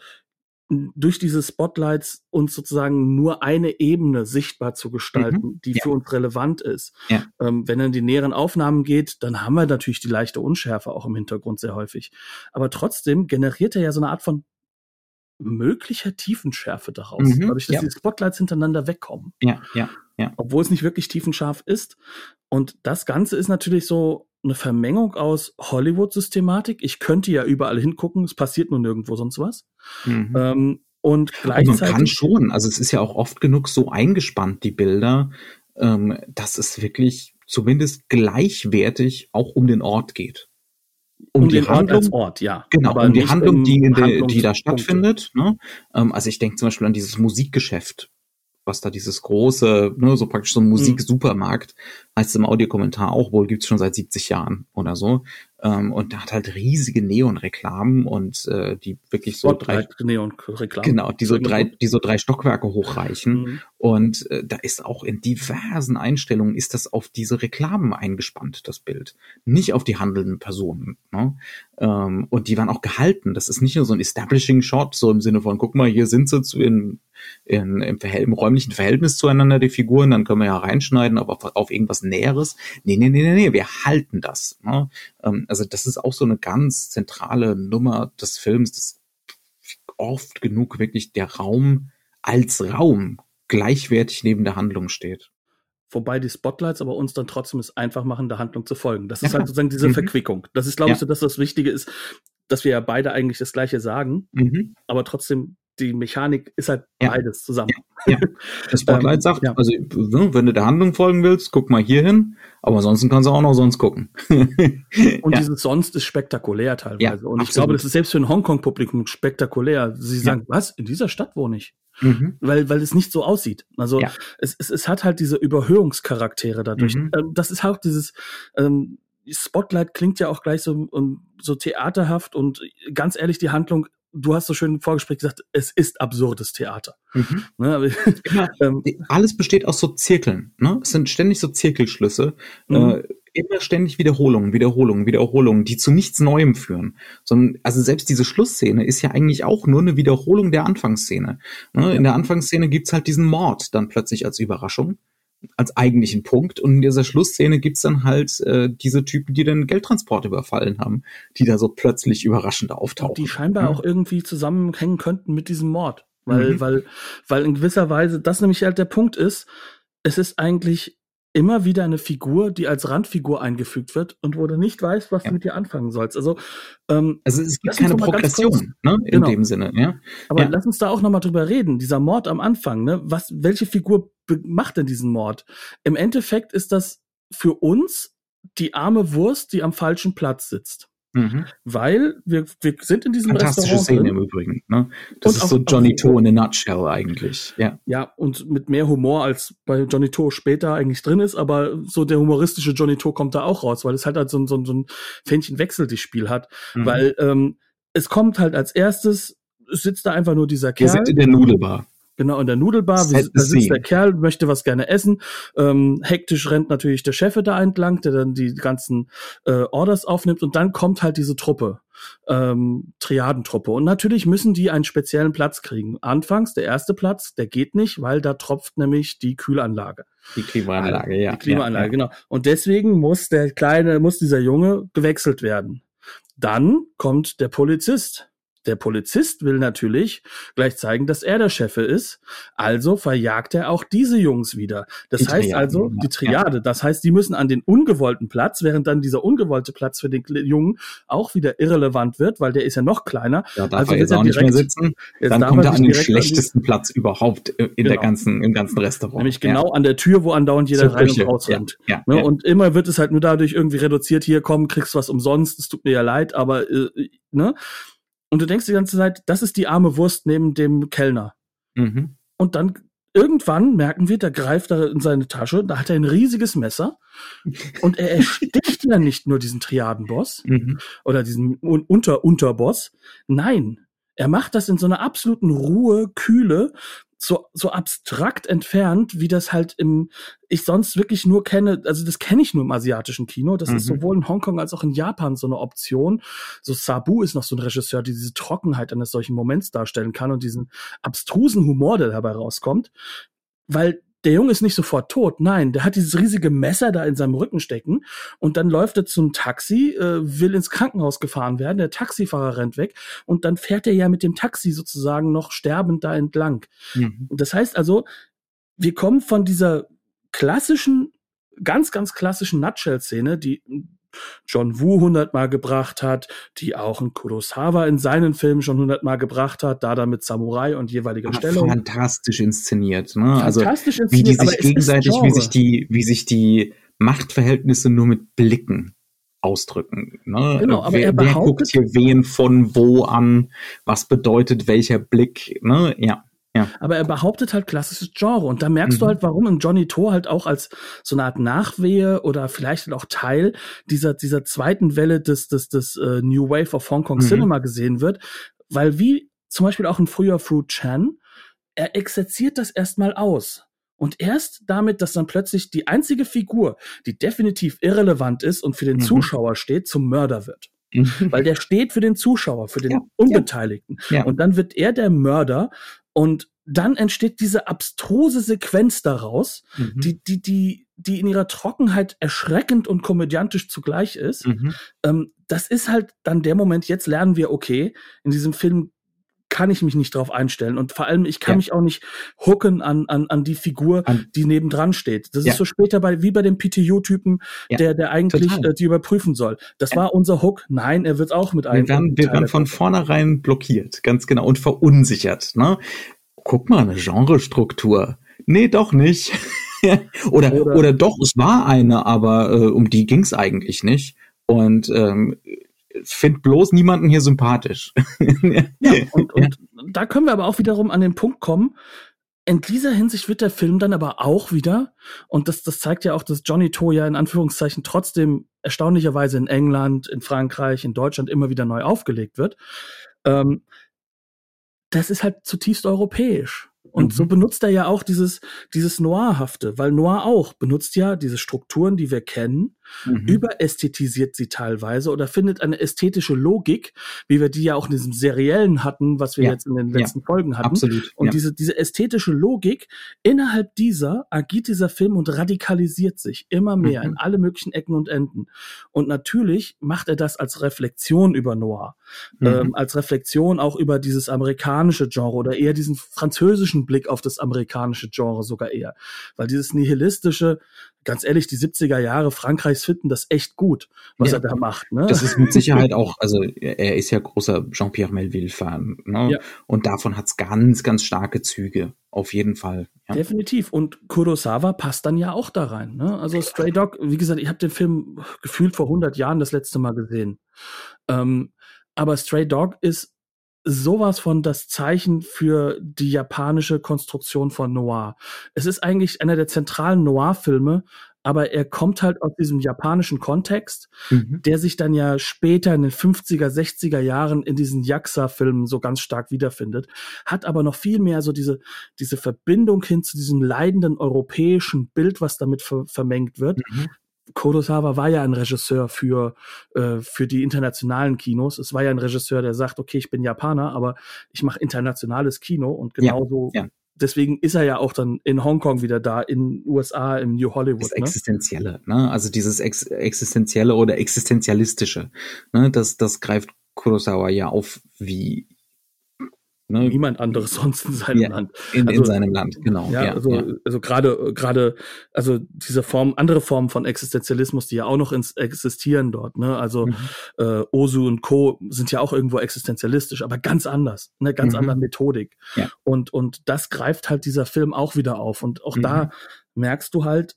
durch diese Spotlights uns sozusagen nur eine Ebene sichtbar zu gestalten, mhm. die ja. für uns relevant ist. Ja. Ähm, wenn er in die näheren Aufnahmen geht, dann haben wir natürlich die leichte Unschärfe auch im Hintergrund sehr häufig. Aber trotzdem generiert er ja so eine Art von möglicher Tiefenschärfe daraus, mhm. dadurch, dass ja. die Spotlights hintereinander wegkommen. Ja, ja, ja. Obwohl es nicht wirklich tiefenscharf ist. Und das Ganze ist natürlich so eine Vermengung aus Hollywood-Systematik. Ich könnte ja überall hingucken, es passiert nur nirgendwo sonst was. Mhm. Ähm, und gleichzeitig. man kann schon, also es ist ja auch oft genug so eingespannt, die Bilder, ähm, dass es wirklich zumindest gleichwertig auch um den Ort geht. Um, um die Handlung, Ort, Ort, ja. Genau, Aber um die Handlung, die, in der, die da stattfindet. Ne? Ähm, also ich denke zum Beispiel an dieses Musikgeschäft, was da dieses große, ne, so praktisch so ein mhm. Musiksupermarkt, heißt es im Audiokommentar auch wohl, gibt's schon seit 70 Jahren oder so. Ähm, und da hat halt riesige Neonreklamen und äh, die wirklich so drei Neonreklamen. Genau, die so drei, die so drei Stockwerke hochreichen. Mhm. Und äh, da ist auch in diversen Einstellungen ist das auf diese Reklamen eingespannt, das Bild. Nicht auf die handelnden Personen. Ne? Ähm, und die waren auch gehalten. Das ist nicht nur so ein Establishing Shot, so im Sinne von, guck mal, hier sind sie zu in, in, im, im räumlichen Verhältnis zueinander, die Figuren, dann können wir ja reinschneiden, aber auf, auf irgendwas Näheres. Nee, nee, nee, nee, nee, wir halten das. Ne? Ähm, also das ist auch so eine ganz zentrale Nummer des Films, dass oft genug wirklich der Raum als Raum gleichwertig neben der Handlung steht. Wobei die Spotlights aber uns dann trotzdem es einfach machen, der Handlung zu folgen. Das ist halt sozusagen diese mhm. Verquickung. Das ist, glaube ich, ja. so, dass das Wichtige ist, dass wir ja beide eigentlich das Gleiche sagen, mhm. aber trotzdem die Mechanik ist halt ja. beides zusammen. Ja. ja. Das *laughs* Spotlight ähm, sagt, ja. also ne, wenn du der Handlung folgen willst, guck mal hier hin, aber ansonsten kannst du auch noch sonst gucken. *laughs* und dieses sonst ist spektakulär teilweise. und ich glaube, das ist selbst für ein Hongkong-Publikum spektakulär. Sie sagen, was? In dieser Stadt wohne ich? Mhm. Weil, weil es nicht so aussieht. Also es, es, es hat halt diese Überhöhungscharaktere dadurch. Mhm. Ähm, das ist auch dieses, ähm, Spotlight klingt ja auch gleich so, so theaterhaft und ganz ehrlich, die Handlung du hast so schön im Vorgespräch gesagt, es ist absurdes Theater. Mhm. Ne, Immer, *laughs* ähm, alles besteht aus so Zirkeln. Ne? Es sind ständig so Zirkelschlüsse. Mhm. Äh, immer ständig Wiederholungen, Wiederholungen, Wiederholungen, die zu nichts Neuem führen. Sondern, also selbst diese Schlussszene ist ja eigentlich auch nur eine Wiederholung der Anfangsszene. Ne? In der Anfangsszene gibt's halt diesen Mord dann plötzlich als Überraschung als eigentlichen Punkt. Und in dieser Schlussszene gibt's dann halt äh, diese Typen, die den Geldtransport überfallen haben, die da so plötzlich überraschend auftauchen. Und die scheinbar ja. auch irgendwie zusammenhängen könnten mit diesem Mord. Weil, mhm. weil, weil in gewisser Weise das nämlich halt der Punkt ist, es ist eigentlich immer wieder eine Figur, die als Randfigur eingefügt wird und wo du nicht weißt, was ja. du mit ihr anfangen sollst. Also, ähm, also es gibt keine Progression ne, in genau. dem Sinne. Ja? Aber ja. lass uns da auch nochmal drüber reden. Dieser Mord am Anfang, ne? Was, welche Figur macht denn diesen Mord? Im Endeffekt ist das für uns die arme Wurst, die am falschen Platz sitzt. Mhm. Weil wir, wir sind in diesem Fantastische Restaurant. Szene im Übrigen. Ne? Das und ist auch, so Johnny To in a nutshell eigentlich. Ja. ja, und mit mehr Humor als bei Johnny To später eigentlich drin ist, aber so der humoristische Johnny To kommt da auch raus, weil es halt, halt so, so, so ein Fähnchen-Wechsel-Spiel hat. Mhm. Weil ähm, es kommt halt als erstes, sitzt da einfach nur dieser Kerl. Wir sind in der Nudelbar. Genau, in der Nudelbar, da sitzt der Kerl, möchte was gerne essen. Ähm, hektisch rennt natürlich der Chef da entlang, der dann die ganzen äh, Orders aufnimmt und dann kommt halt diese Truppe, ähm, Triadentruppe. Und natürlich müssen die einen speziellen Platz kriegen. Anfangs, der erste Platz, der geht nicht, weil da tropft nämlich die Kühlanlage. Die Klimaanlage, ja. Die Klimaanlage, ja, genau. Und deswegen muss der kleine, muss dieser Junge gewechselt werden. Dann kommt der Polizist der Polizist will natürlich gleich zeigen, dass er der Chefe ist. Also verjagt er auch diese Jungs wieder. Das die heißt Triaden, also, die Triade. Ja. Das heißt, die müssen an den ungewollten Platz, während dann dieser ungewollte Platz für den Jungen auch wieder irrelevant wird, weil der ist ja noch kleiner. Ja, darf also er jetzt auch nicht mehr sitzen. Dann kommt er an den schlechtesten Platz überhaupt in genau. der ganzen, im ganzen Restaurant. Nämlich genau ja. an der Tür, wo andauernd jeder rein und raus rennt. Ja, ne? Und immer wird es halt nur dadurch irgendwie reduziert, hier komm, kriegst was umsonst, es tut mir ja leid, aber äh, ne? Und du denkst die ganze Zeit, das ist die arme Wurst neben dem Kellner. Mhm. Und dann irgendwann merken wir, der greift da in seine Tasche, da hat er ein riesiges Messer und er ersticht ja nicht nur diesen Triadenboss mhm. oder diesen Unter-Unterboss. Nein, er macht das in so einer absoluten Ruhe, Kühle, so, so abstrakt entfernt, wie das halt im, ich sonst wirklich nur kenne, also das kenne ich nur im asiatischen Kino. Das mhm. ist sowohl in Hongkong als auch in Japan so eine Option. So Sabu ist noch so ein Regisseur, der diese Trockenheit eines solchen Moments darstellen kann und diesen abstrusen Humor, der dabei rauskommt. Weil der Junge ist nicht sofort tot. Nein, der hat dieses riesige Messer da in seinem Rücken stecken und dann läuft er zum Taxi, äh, will ins Krankenhaus gefahren werden. Der Taxifahrer rennt weg und dann fährt er ja mit dem Taxi sozusagen noch sterbend da entlang. Mhm. Das heißt also, wir kommen von dieser klassischen, ganz, ganz klassischen Nutshell-Szene, die John Woo hundertmal gebracht hat, die auch ein Kurosawa in seinen Filmen schon hundertmal gebracht hat, da dann mit Samurai und jeweiliger Stellung. Fantastisch inszeniert, ne? Also Fantastisch inszeniert, wie die sich gegenseitig, wie sich die, wie sich die Machtverhältnisse nur mit Blicken ausdrücken. Ne? Genau, aber wer, er wer guckt hier wen von wo an? Was bedeutet welcher Blick? Ne? Ja. Ja. Aber er behauptet halt klassisches Genre. Und da merkst mhm. du halt, warum in Johnny To halt auch als so eine Art Nachwehe oder vielleicht halt auch Teil dieser, dieser zweiten Welle des, des, des uh, New Wave of Hong Kong mhm. Cinema gesehen wird. Weil wie zum Beispiel auch ein früher Fruit Chan, er exerziert das erstmal aus. Und erst damit, dass dann plötzlich die einzige Figur, die definitiv irrelevant ist und für den mhm. Zuschauer steht, zum Mörder wird. *laughs* Weil der steht für den Zuschauer, für den ja, Unbeteiligten. Ja. Und dann wird er der Mörder und dann entsteht diese abstruse Sequenz daraus, mhm. die, die, die, die in ihrer Trockenheit erschreckend und komödiantisch zugleich ist. Mhm. Ähm, das ist halt dann der Moment, jetzt lernen wir, okay, in diesem Film kann ich mich nicht drauf einstellen. Und vor allem, ich kann ja. mich auch nicht hooken an, an, an die Figur, an, die nebendran steht. Das ja. ist so später bei, wie bei dem PTU-Typen, ja. der, der eigentlich äh, die überprüfen soll. Das war unser Hook. Nein, er wird auch mit einem. Wir werden, wir werden von vornherein blockiert, ganz genau, und verunsichert. Ne? Guck mal, eine Genrestruktur. Nee, doch nicht. *laughs* oder, oder, oder doch, es war eine, aber äh, um die ging's eigentlich nicht. Und ähm, find bloß niemanden hier sympathisch. *laughs* ja, und, und da können wir aber auch wiederum an den Punkt kommen. In dieser Hinsicht wird der Film dann aber auch wieder, und das, das zeigt ja auch, dass Johnny To ja in Anführungszeichen trotzdem erstaunlicherweise in England, in Frankreich, in Deutschland immer wieder neu aufgelegt wird. Ähm, das ist halt zutiefst europäisch. Und mhm. so benutzt er ja auch dieses, dieses Noirhafte, weil Noir auch benutzt ja diese Strukturen, die wir kennen, mhm. überästhetisiert sie teilweise oder findet eine ästhetische Logik, wie wir die ja auch in diesem Seriellen hatten, was wir ja. jetzt in den letzten ja. Folgen hatten. Absolut. Und ja. diese, diese ästhetische Logik, innerhalb dieser agiert dieser Film und radikalisiert sich immer mehr mhm. in alle möglichen Ecken und Enden. Und natürlich macht er das als Reflexion über Noir, mhm. ähm, als Reflexion auch über dieses amerikanische Genre oder eher diesen französischen Blick auf das amerikanische Genre sogar eher. Weil dieses nihilistische, ganz ehrlich, die 70er Jahre Frankreichs finden das echt gut, was ja, er da macht. Ne? Das ist mit Sicherheit auch, also er ist ja großer Jean-Pierre Melville-Fan. Ne? Ja. Und davon hat's ganz, ganz starke Züge. Auf jeden Fall. Ja. Definitiv. Und Kurosawa passt dann ja auch da rein. Ne? Also Stray Dog, wie gesagt, ich habe den Film gefühlt vor 100 Jahren das letzte Mal gesehen. Ähm, aber Stray Dog ist sowas von das Zeichen für die japanische Konstruktion von Noir. Es ist eigentlich einer der zentralen Noir-Filme, aber er kommt halt aus diesem japanischen Kontext, mhm. der sich dann ja später in den 50er, 60er Jahren in diesen Yakuza-Filmen so ganz stark wiederfindet, hat aber noch viel mehr so diese, diese Verbindung hin zu diesem leidenden europäischen Bild, was damit ver vermengt wird, mhm. Kurosawa war ja ein Regisseur für, äh, für die internationalen Kinos. Es war ja ein Regisseur, der sagt, okay, ich bin Japaner, aber ich mache internationales Kino und genauso ja, ja. deswegen ist er ja auch dann in Hongkong wieder da, in USA, im New Hollywood. Das ne? Existenzielle, ne? Also dieses Ex Existenzielle oder Existenzialistische, ne? Das, das greift Kurosawa ja auf wie Ne? Niemand anderes *laughs* sonst in seinem ja, Land. In, also, in seinem Land, genau. Ja, ja also, ja. also gerade, gerade, also diese Form, andere Formen von Existenzialismus, die ja auch noch ins, existieren dort, ne? Also mhm. äh, Osu und Co. sind ja auch irgendwo existenzialistisch, aber ganz anders, ne, ganz mhm. andere Methodik. Ja. Und, und das greift halt dieser Film auch wieder auf. Und auch mhm. da merkst du halt,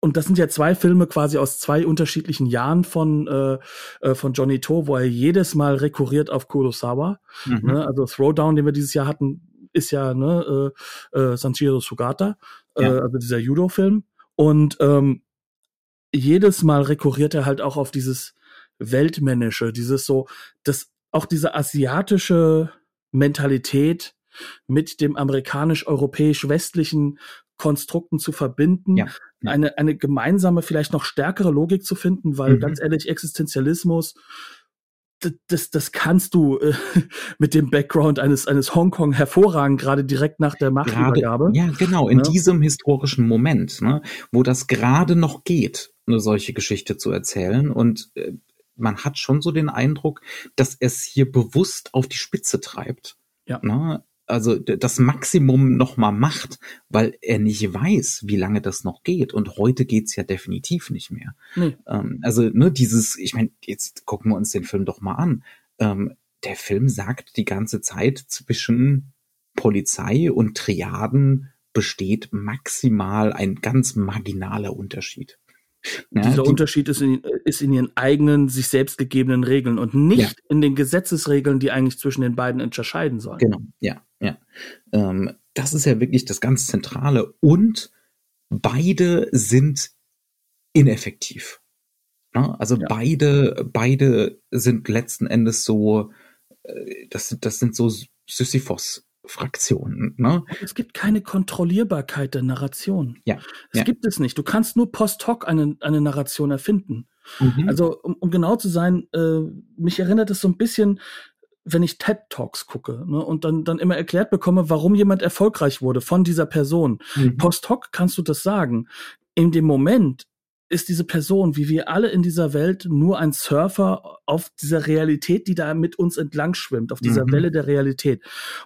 und das sind ja zwei Filme quasi aus zwei unterschiedlichen Jahren von äh, äh, von Johnny To, wo er jedes Mal rekurriert auf Kurosawa. Mhm. Ne? Also Throwdown, den wir dieses Jahr hatten, ist ja ne, äh, äh, Sanjiro Sugata, äh, ja. also dieser Judo-Film. Und ähm, jedes Mal rekurriert er halt auch auf dieses Weltmännische, dieses so, das auch diese asiatische Mentalität mit dem amerikanisch-europäisch-westlichen Konstrukten zu verbinden, ja, ja. Eine, eine gemeinsame, vielleicht noch stärkere Logik zu finden, weil mhm. ganz ehrlich, Existenzialismus, das, das kannst du äh, *laughs* mit dem Background eines, eines Hongkong hervorragend, gerade direkt nach der Machtübergabe. Gerade, ja, genau, in ja. Ne? diesem historischen Moment, ne, wo das gerade noch geht, eine solche Geschichte zu erzählen. Und äh, man hat schon so den Eindruck, dass es hier bewusst auf die Spitze treibt. Ja. Ne? Also das Maximum nochmal macht, weil er nicht weiß, wie lange das noch geht. Und heute geht's ja definitiv nicht mehr. Nee. Ähm, also, ne, dieses, ich meine, jetzt gucken wir uns den Film doch mal an. Ähm, der Film sagt die ganze Zeit zwischen Polizei und Triaden besteht maximal ein ganz marginaler Unterschied. Ja, Dieser die, Unterschied ist in, ist in ihren eigenen, sich selbst gegebenen Regeln und nicht ja. in den Gesetzesregeln, die eigentlich zwischen den beiden unterscheiden sollen. Genau, ja, ja. Ähm, das ist ja wirklich das ganz Zentrale. Und beide sind ineffektiv. Ja, also ja. beide, beide sind letzten Endes so, äh, das, das sind so Sisyphos Fraktionen. Ne? Es gibt keine Kontrollierbarkeit der Narration. Ja. Es ja. gibt es nicht. Du kannst nur post hoc eine, eine Narration erfinden. Mhm. Also, um, um, genau zu sein, äh, mich erinnert es so ein bisschen, wenn ich TED Talks gucke ne, und dann, dann immer erklärt bekomme, warum jemand erfolgreich wurde von dieser Person. Mhm. Post hoc kannst du das sagen. In dem Moment ist diese Person, wie wir alle in dieser Welt, nur ein Surfer auf dieser Realität, die da mit uns entlang schwimmt, auf dieser mhm. Welle der Realität.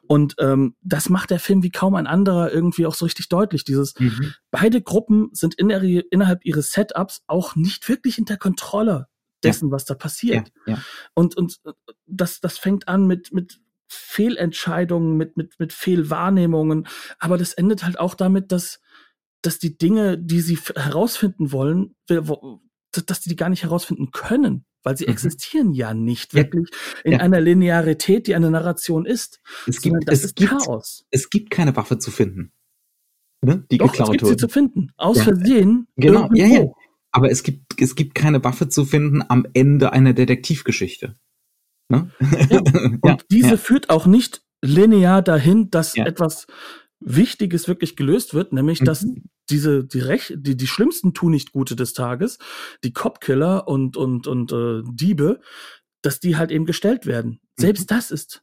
Und ähm, das macht der Film wie kaum ein anderer irgendwie auch so richtig deutlich. Dieses mhm. beide Gruppen sind in der, innerhalb ihres Setups auch nicht wirklich in der Kontrolle dessen, ja. was da passiert. Ja, ja. Und und das das fängt an mit mit Fehlentscheidungen, mit mit mit Fehlwahrnehmungen, aber das endet halt auch damit, dass dass die Dinge, die sie herausfinden wollen, dass die die gar nicht herausfinden können, weil sie mhm. existieren ja nicht wirklich in ja. einer Linearität, die eine Narration ist. Es gibt, es ist gibt, Chaos. Es gibt keine Waffe zu finden. Ne? Die Doch, geklaut es gibt wurde. sie zu finden. Aus ja. Versehen. Genau, irgendwo. ja, ja. Aber es gibt, es gibt keine Waffe zu finden am Ende einer Detektivgeschichte. Ne? Ja. *laughs* Und diese führt auch nicht linear dahin, dass ja. etwas Wichtiges wirklich gelöst wird, nämlich mhm. dass diese die Rech die die schlimmsten tu nicht Gute des Tages, die Copkiller und und und äh, Diebe, dass die halt eben gestellt werden. Selbst mhm. das ist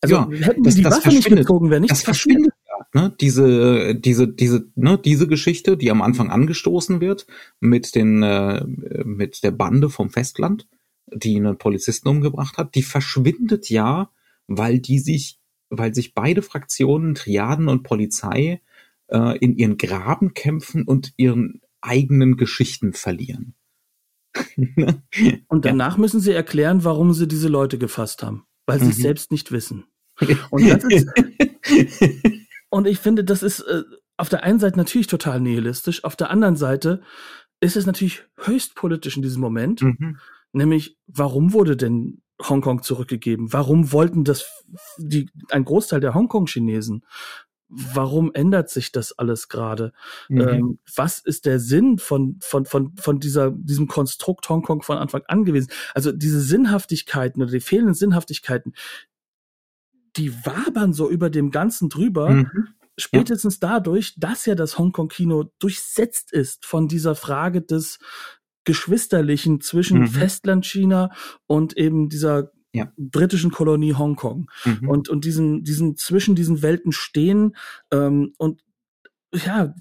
also ja, hätten die das, die Waffe nicht gezogen, wäre nichts das verschwindet. Ne, diese, diese, diese, ne, diese Geschichte, die am Anfang angestoßen wird mit den, äh, mit der Bande vom Festland, die einen Polizisten umgebracht hat, die verschwindet ja, weil die sich, weil sich beide Fraktionen, Triaden und Polizei, äh, in ihren Graben kämpfen und ihren eigenen Geschichten verlieren. und *laughs* danach ja. müssen sie erklären, warum sie diese Leute gefasst haben, weil sie mhm. es selbst nicht wissen. *laughs* Und, das ist, *laughs* und ich finde, das ist äh, auf der einen Seite natürlich total nihilistisch, auf der anderen Seite ist es natürlich höchst politisch in diesem Moment. Mhm. Nämlich, warum wurde denn Hongkong zurückgegeben? Warum wollten das die, ein Großteil der Hongkong-Chinesen? Warum ändert sich das alles gerade? Mhm. Ähm, was ist der Sinn von, von, von, von dieser, diesem Konstrukt Hongkong von Anfang an gewesen? Also diese Sinnhaftigkeiten oder die fehlenden Sinnhaftigkeiten, die wabern so über dem Ganzen drüber. Mhm. Spätestens ja. dadurch, dass ja das Hongkong-Kino durchsetzt ist von dieser Frage des Geschwisterlichen zwischen mhm. Festlandchina und eben dieser ja. britischen Kolonie Hongkong mhm. und und diesen diesen zwischen diesen Welten stehen ähm, und ja,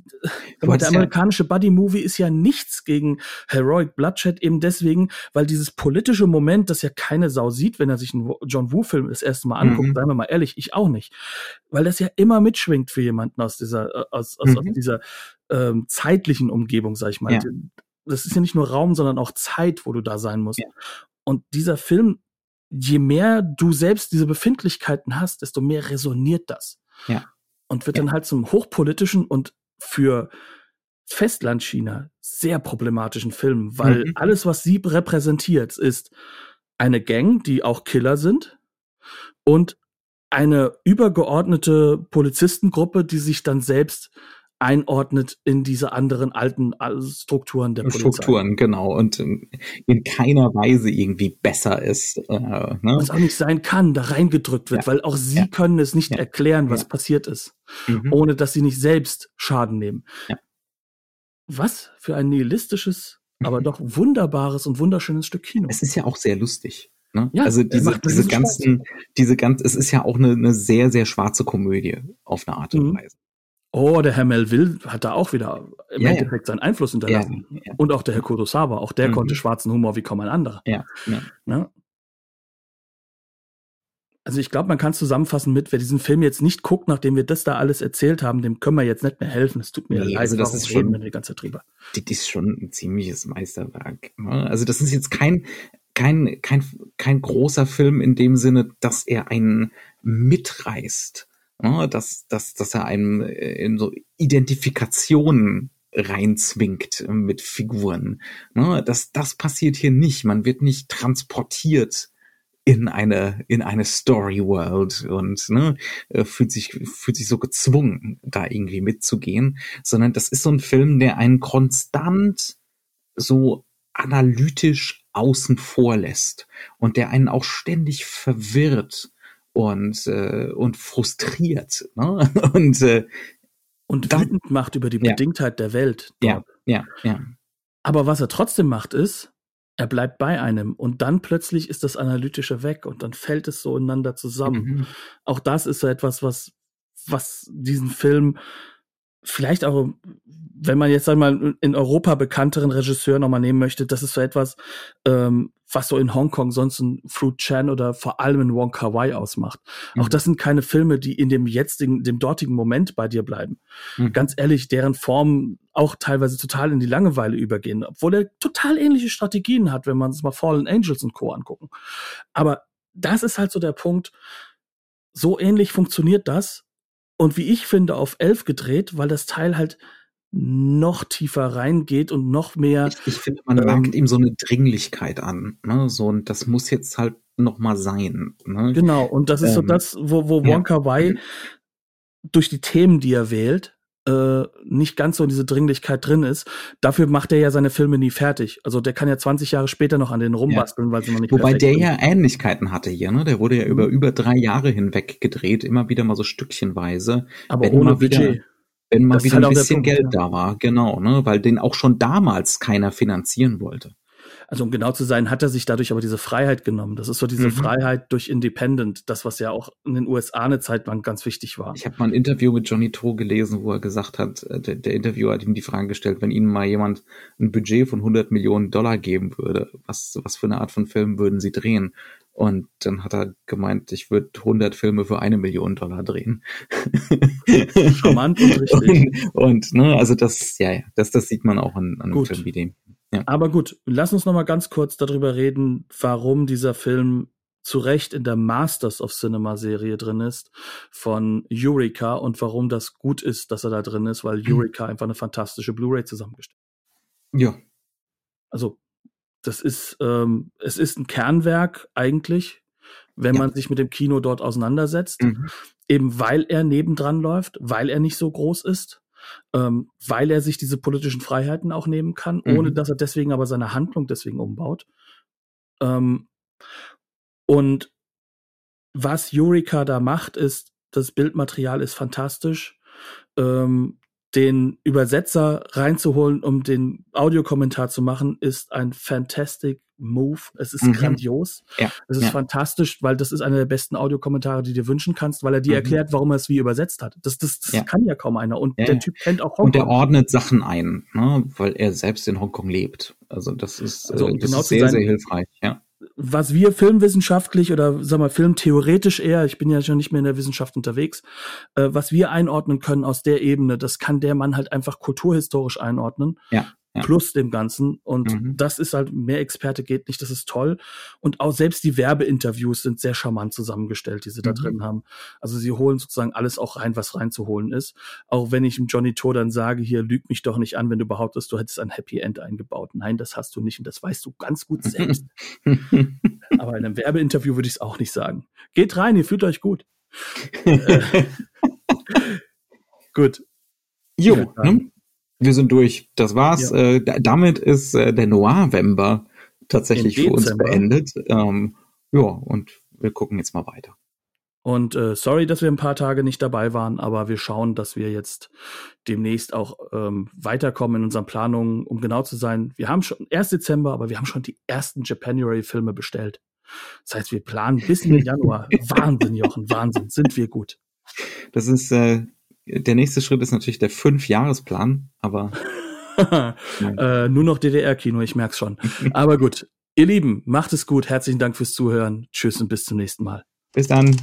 aber der amerikanische Buddy-Movie ist ja nichts gegen Heroic Bloodshed, eben deswegen, weil dieses politische Moment, das ja keine Sau sieht, wenn er sich einen John Woo-Film das erste Mal anguckt, mhm. seien wir mal ehrlich, ich auch nicht. Weil das ja immer mitschwingt für jemanden aus dieser, äh, aus, aus, mhm. aus dieser ähm, zeitlichen Umgebung, sag ich mal. Ja. Das ist ja nicht nur Raum, sondern auch Zeit, wo du da sein musst. Ja. Und dieser Film, je mehr du selbst diese Befindlichkeiten hast, desto mehr resoniert das. Ja und wird ja. dann halt zum hochpolitischen und für Festlandchina sehr problematischen Film, weil mhm. alles, was sie repräsentiert, ist eine Gang, die auch Killer sind und eine übergeordnete Polizistengruppe, die sich dann selbst einordnet in diese anderen alten äh, Strukturen der Polizei. Strukturen, genau. Und ähm, in keiner Weise irgendwie besser ist. Äh, ne? Was auch nicht sein kann, da reingedrückt wird, ja. weil auch sie ja. können es nicht ja. erklären, was passiert ist, mhm. ohne dass sie nicht selbst Schaden nehmen. Was für ein nihilistisches, mhm. aber doch wunderbares und wunderschönes Stück Kino. Es ist ja auch sehr lustig. Ne? Ja, also diese, diese ganzen, Spaß. diese ganz, es ist ja auch eine, eine sehr, sehr schwarze Komödie auf eine Art und mhm. Weise. Oh, der Herr Melville hat da auch wieder im ja, Endeffekt ja. seinen Einfluss hinterlassen. Ja. Und auch der Herr Kurosawa, auch der mhm. konnte schwarzen Humor wie kaum ein anderer. Ne? Also ich glaube, man kann zusammenfassen mit, wer diesen Film jetzt nicht guckt, nachdem wir das da alles erzählt haben, dem können wir jetzt nicht mehr helfen. Es tut mir nee, leid, also das ist schon die ganze drüber. Das ist schon ein ziemliches Meisterwerk. Ne? Also das ist jetzt kein kein kein kein großer Film in dem Sinne, dass er einen mitreißt dass, dass, dass er einem äh, in so Identifikationen reinzwingt mit Figuren. Ne, das, das passiert hier nicht. Man wird nicht transportiert in eine in eine Story World und ne, äh, fühlt sich fühlt sich so gezwungen da irgendwie mitzugehen, sondern das ist so ein Film, der einen konstant so analytisch außen vor lässt und der einen auch ständig verwirrt und, äh, und frustriert. Ne? *laughs* Und, äh, und wütend macht über die Bedingtheit der Welt. Dort. Ja, ja, ja. Aber was er trotzdem macht, ist, er bleibt bei einem und dann plötzlich ist das Analytische weg und dann fällt es so ineinander zusammen. Mhm. Auch das ist so etwas, was, was diesen Film vielleicht auch, wenn man jetzt einmal in Europa bekannteren Regisseur nochmal nehmen möchte, das ist so etwas, ähm, was so in Hongkong sonst ein Fruit Chan oder vor allem in Wong Kar Wai ausmacht. Mhm. Auch das sind keine Filme, die in dem jetzigen, dem dortigen Moment bei dir bleiben. Mhm. Ganz ehrlich, deren Formen auch teilweise total in die Langeweile übergehen, obwohl er total ähnliche Strategien hat, wenn man es mal Fallen Angels und Co. angucken. Aber das ist halt so der Punkt, so ähnlich funktioniert das und wie ich finde, auf elf gedreht, weil das Teil halt noch tiefer reingeht und noch mehr. Ich, ich finde, man ähm, merkt ihm so eine Dringlichkeit an. Ne? So, und das muss jetzt halt noch mal sein. Ne? Genau, und das ist ähm, so das, wo, wo Wonka ja. Wai durch die Themen, die er wählt, äh, nicht ganz so in diese Dringlichkeit drin ist. Dafür macht er ja seine Filme nie fertig. Also der kann ja 20 Jahre später noch an denen rumbasteln, ja. weil sie noch nicht Wobei der sind. ja Ähnlichkeiten hatte hier, ne? Der wurde ja mhm. über über drei Jahre hinweg gedreht, immer wieder mal so stückchenweise. Aber ohne Budget. Wenn mal das wieder halt ein bisschen Punkt, Geld ja. da war, genau, ne? Weil den auch schon damals keiner finanzieren wollte. Also um genau zu sein, hat er sich dadurch aber diese Freiheit genommen. Das ist so diese mhm. Freiheit durch Independent, das, was ja auch in den USA eine Zeit lang ganz wichtig war. Ich habe mal ein Interview mit Johnny To gelesen, wo er gesagt hat, äh, der, der Interviewer hat ihm die Frage gestellt, wenn Ihnen mal jemand ein Budget von 100 Millionen Dollar geben würde, was, was für eine Art von Film würden Sie drehen? Und dann hat er gemeint, ich würde 100 Filme für eine Million Dollar drehen. *laughs* Charmant und richtig. Und, und ne, also das, ja, ja, das, das sieht man auch an, an einem Film wie dem. Ja. Aber gut, lass uns noch mal ganz kurz darüber reden, warum dieser Film zu Recht in der Masters of Cinema Serie drin ist von Eureka und warum das gut ist, dass er da drin ist, weil mhm. Eureka einfach eine fantastische Blu-ray zusammengestellt. hat. Ja. Also das ist ähm, es ist ein Kernwerk eigentlich, wenn ja. man sich mit dem Kino dort auseinandersetzt, mhm. eben weil er nebendran läuft, weil er nicht so groß ist ähm, weil er sich diese politischen Freiheiten auch nehmen kann, mhm. ohne dass er deswegen aber seine Handlung deswegen umbaut. Ähm, und was Eureka da macht, ist, das Bildmaterial ist fantastisch. Ähm, den Übersetzer reinzuholen, um den Audiokommentar zu machen, ist ein fantastic Move. Es ist mhm. grandios. Ja. Es ist ja. fantastisch, weil das ist einer der besten Audiokommentare, die du dir wünschen kannst, weil er dir mhm. erklärt, warum er es wie übersetzt hat. Das, das, das ja. kann ja kaum einer. Und der Typ kennt auch Hongkong. Und der ordnet Sachen ein, ne? weil er selbst in Hongkong lebt. Also das ist, also, äh, das genau ist sehr, sehr hilfreich. Ja was wir filmwissenschaftlich oder sag mal filmtheoretisch eher, ich bin ja schon nicht mehr in der Wissenschaft unterwegs, äh, was wir einordnen können aus der Ebene, das kann der Mann halt einfach kulturhistorisch einordnen. Ja ja. plus dem Ganzen. Und mhm. das ist halt, mehr Experte geht nicht, das ist toll. Und auch selbst die Werbeinterviews sind sehr charmant zusammengestellt, die sie mhm. da drin haben. Also sie holen sozusagen alles auch rein, was reinzuholen ist. Auch wenn ich dem Johnny To dann sage, hier lüg mich doch nicht an, wenn du behauptest, du hättest ein Happy End eingebaut. Nein, das hast du nicht und das weißt du ganz gut selbst. *laughs* Aber in einem Werbeinterview würde ich es auch nicht sagen. Geht rein, ihr fühlt euch gut. *laughs* äh, *laughs* gut. Jo, ne? Wir sind durch. Das war's. Ja. Äh, damit ist äh, der Noir-Wember tatsächlich für uns beendet. Ähm, ja, und wir gucken jetzt mal weiter. Und äh, sorry, dass wir ein paar Tage nicht dabei waren, aber wir schauen, dass wir jetzt demnächst auch ähm, weiterkommen in unseren Planungen. Um genau zu sein, wir haben schon erst Dezember, aber wir haben schon die ersten Japanuary-Filme bestellt. Das heißt, wir planen bis in den Januar. *laughs* Wahnsinn, Jochen, Wahnsinn, sind wir gut. Das ist äh, der nächste Schritt ist natürlich der Fünfjahresplan, aber *laughs* äh, nur noch DDR-Kino, ich merk's schon. *laughs* Aber gut, ihr Lieben, macht es gut. Herzlichen Dank fürs Zuhören. Tschüss und bis zum nächsten Mal. Bis dann.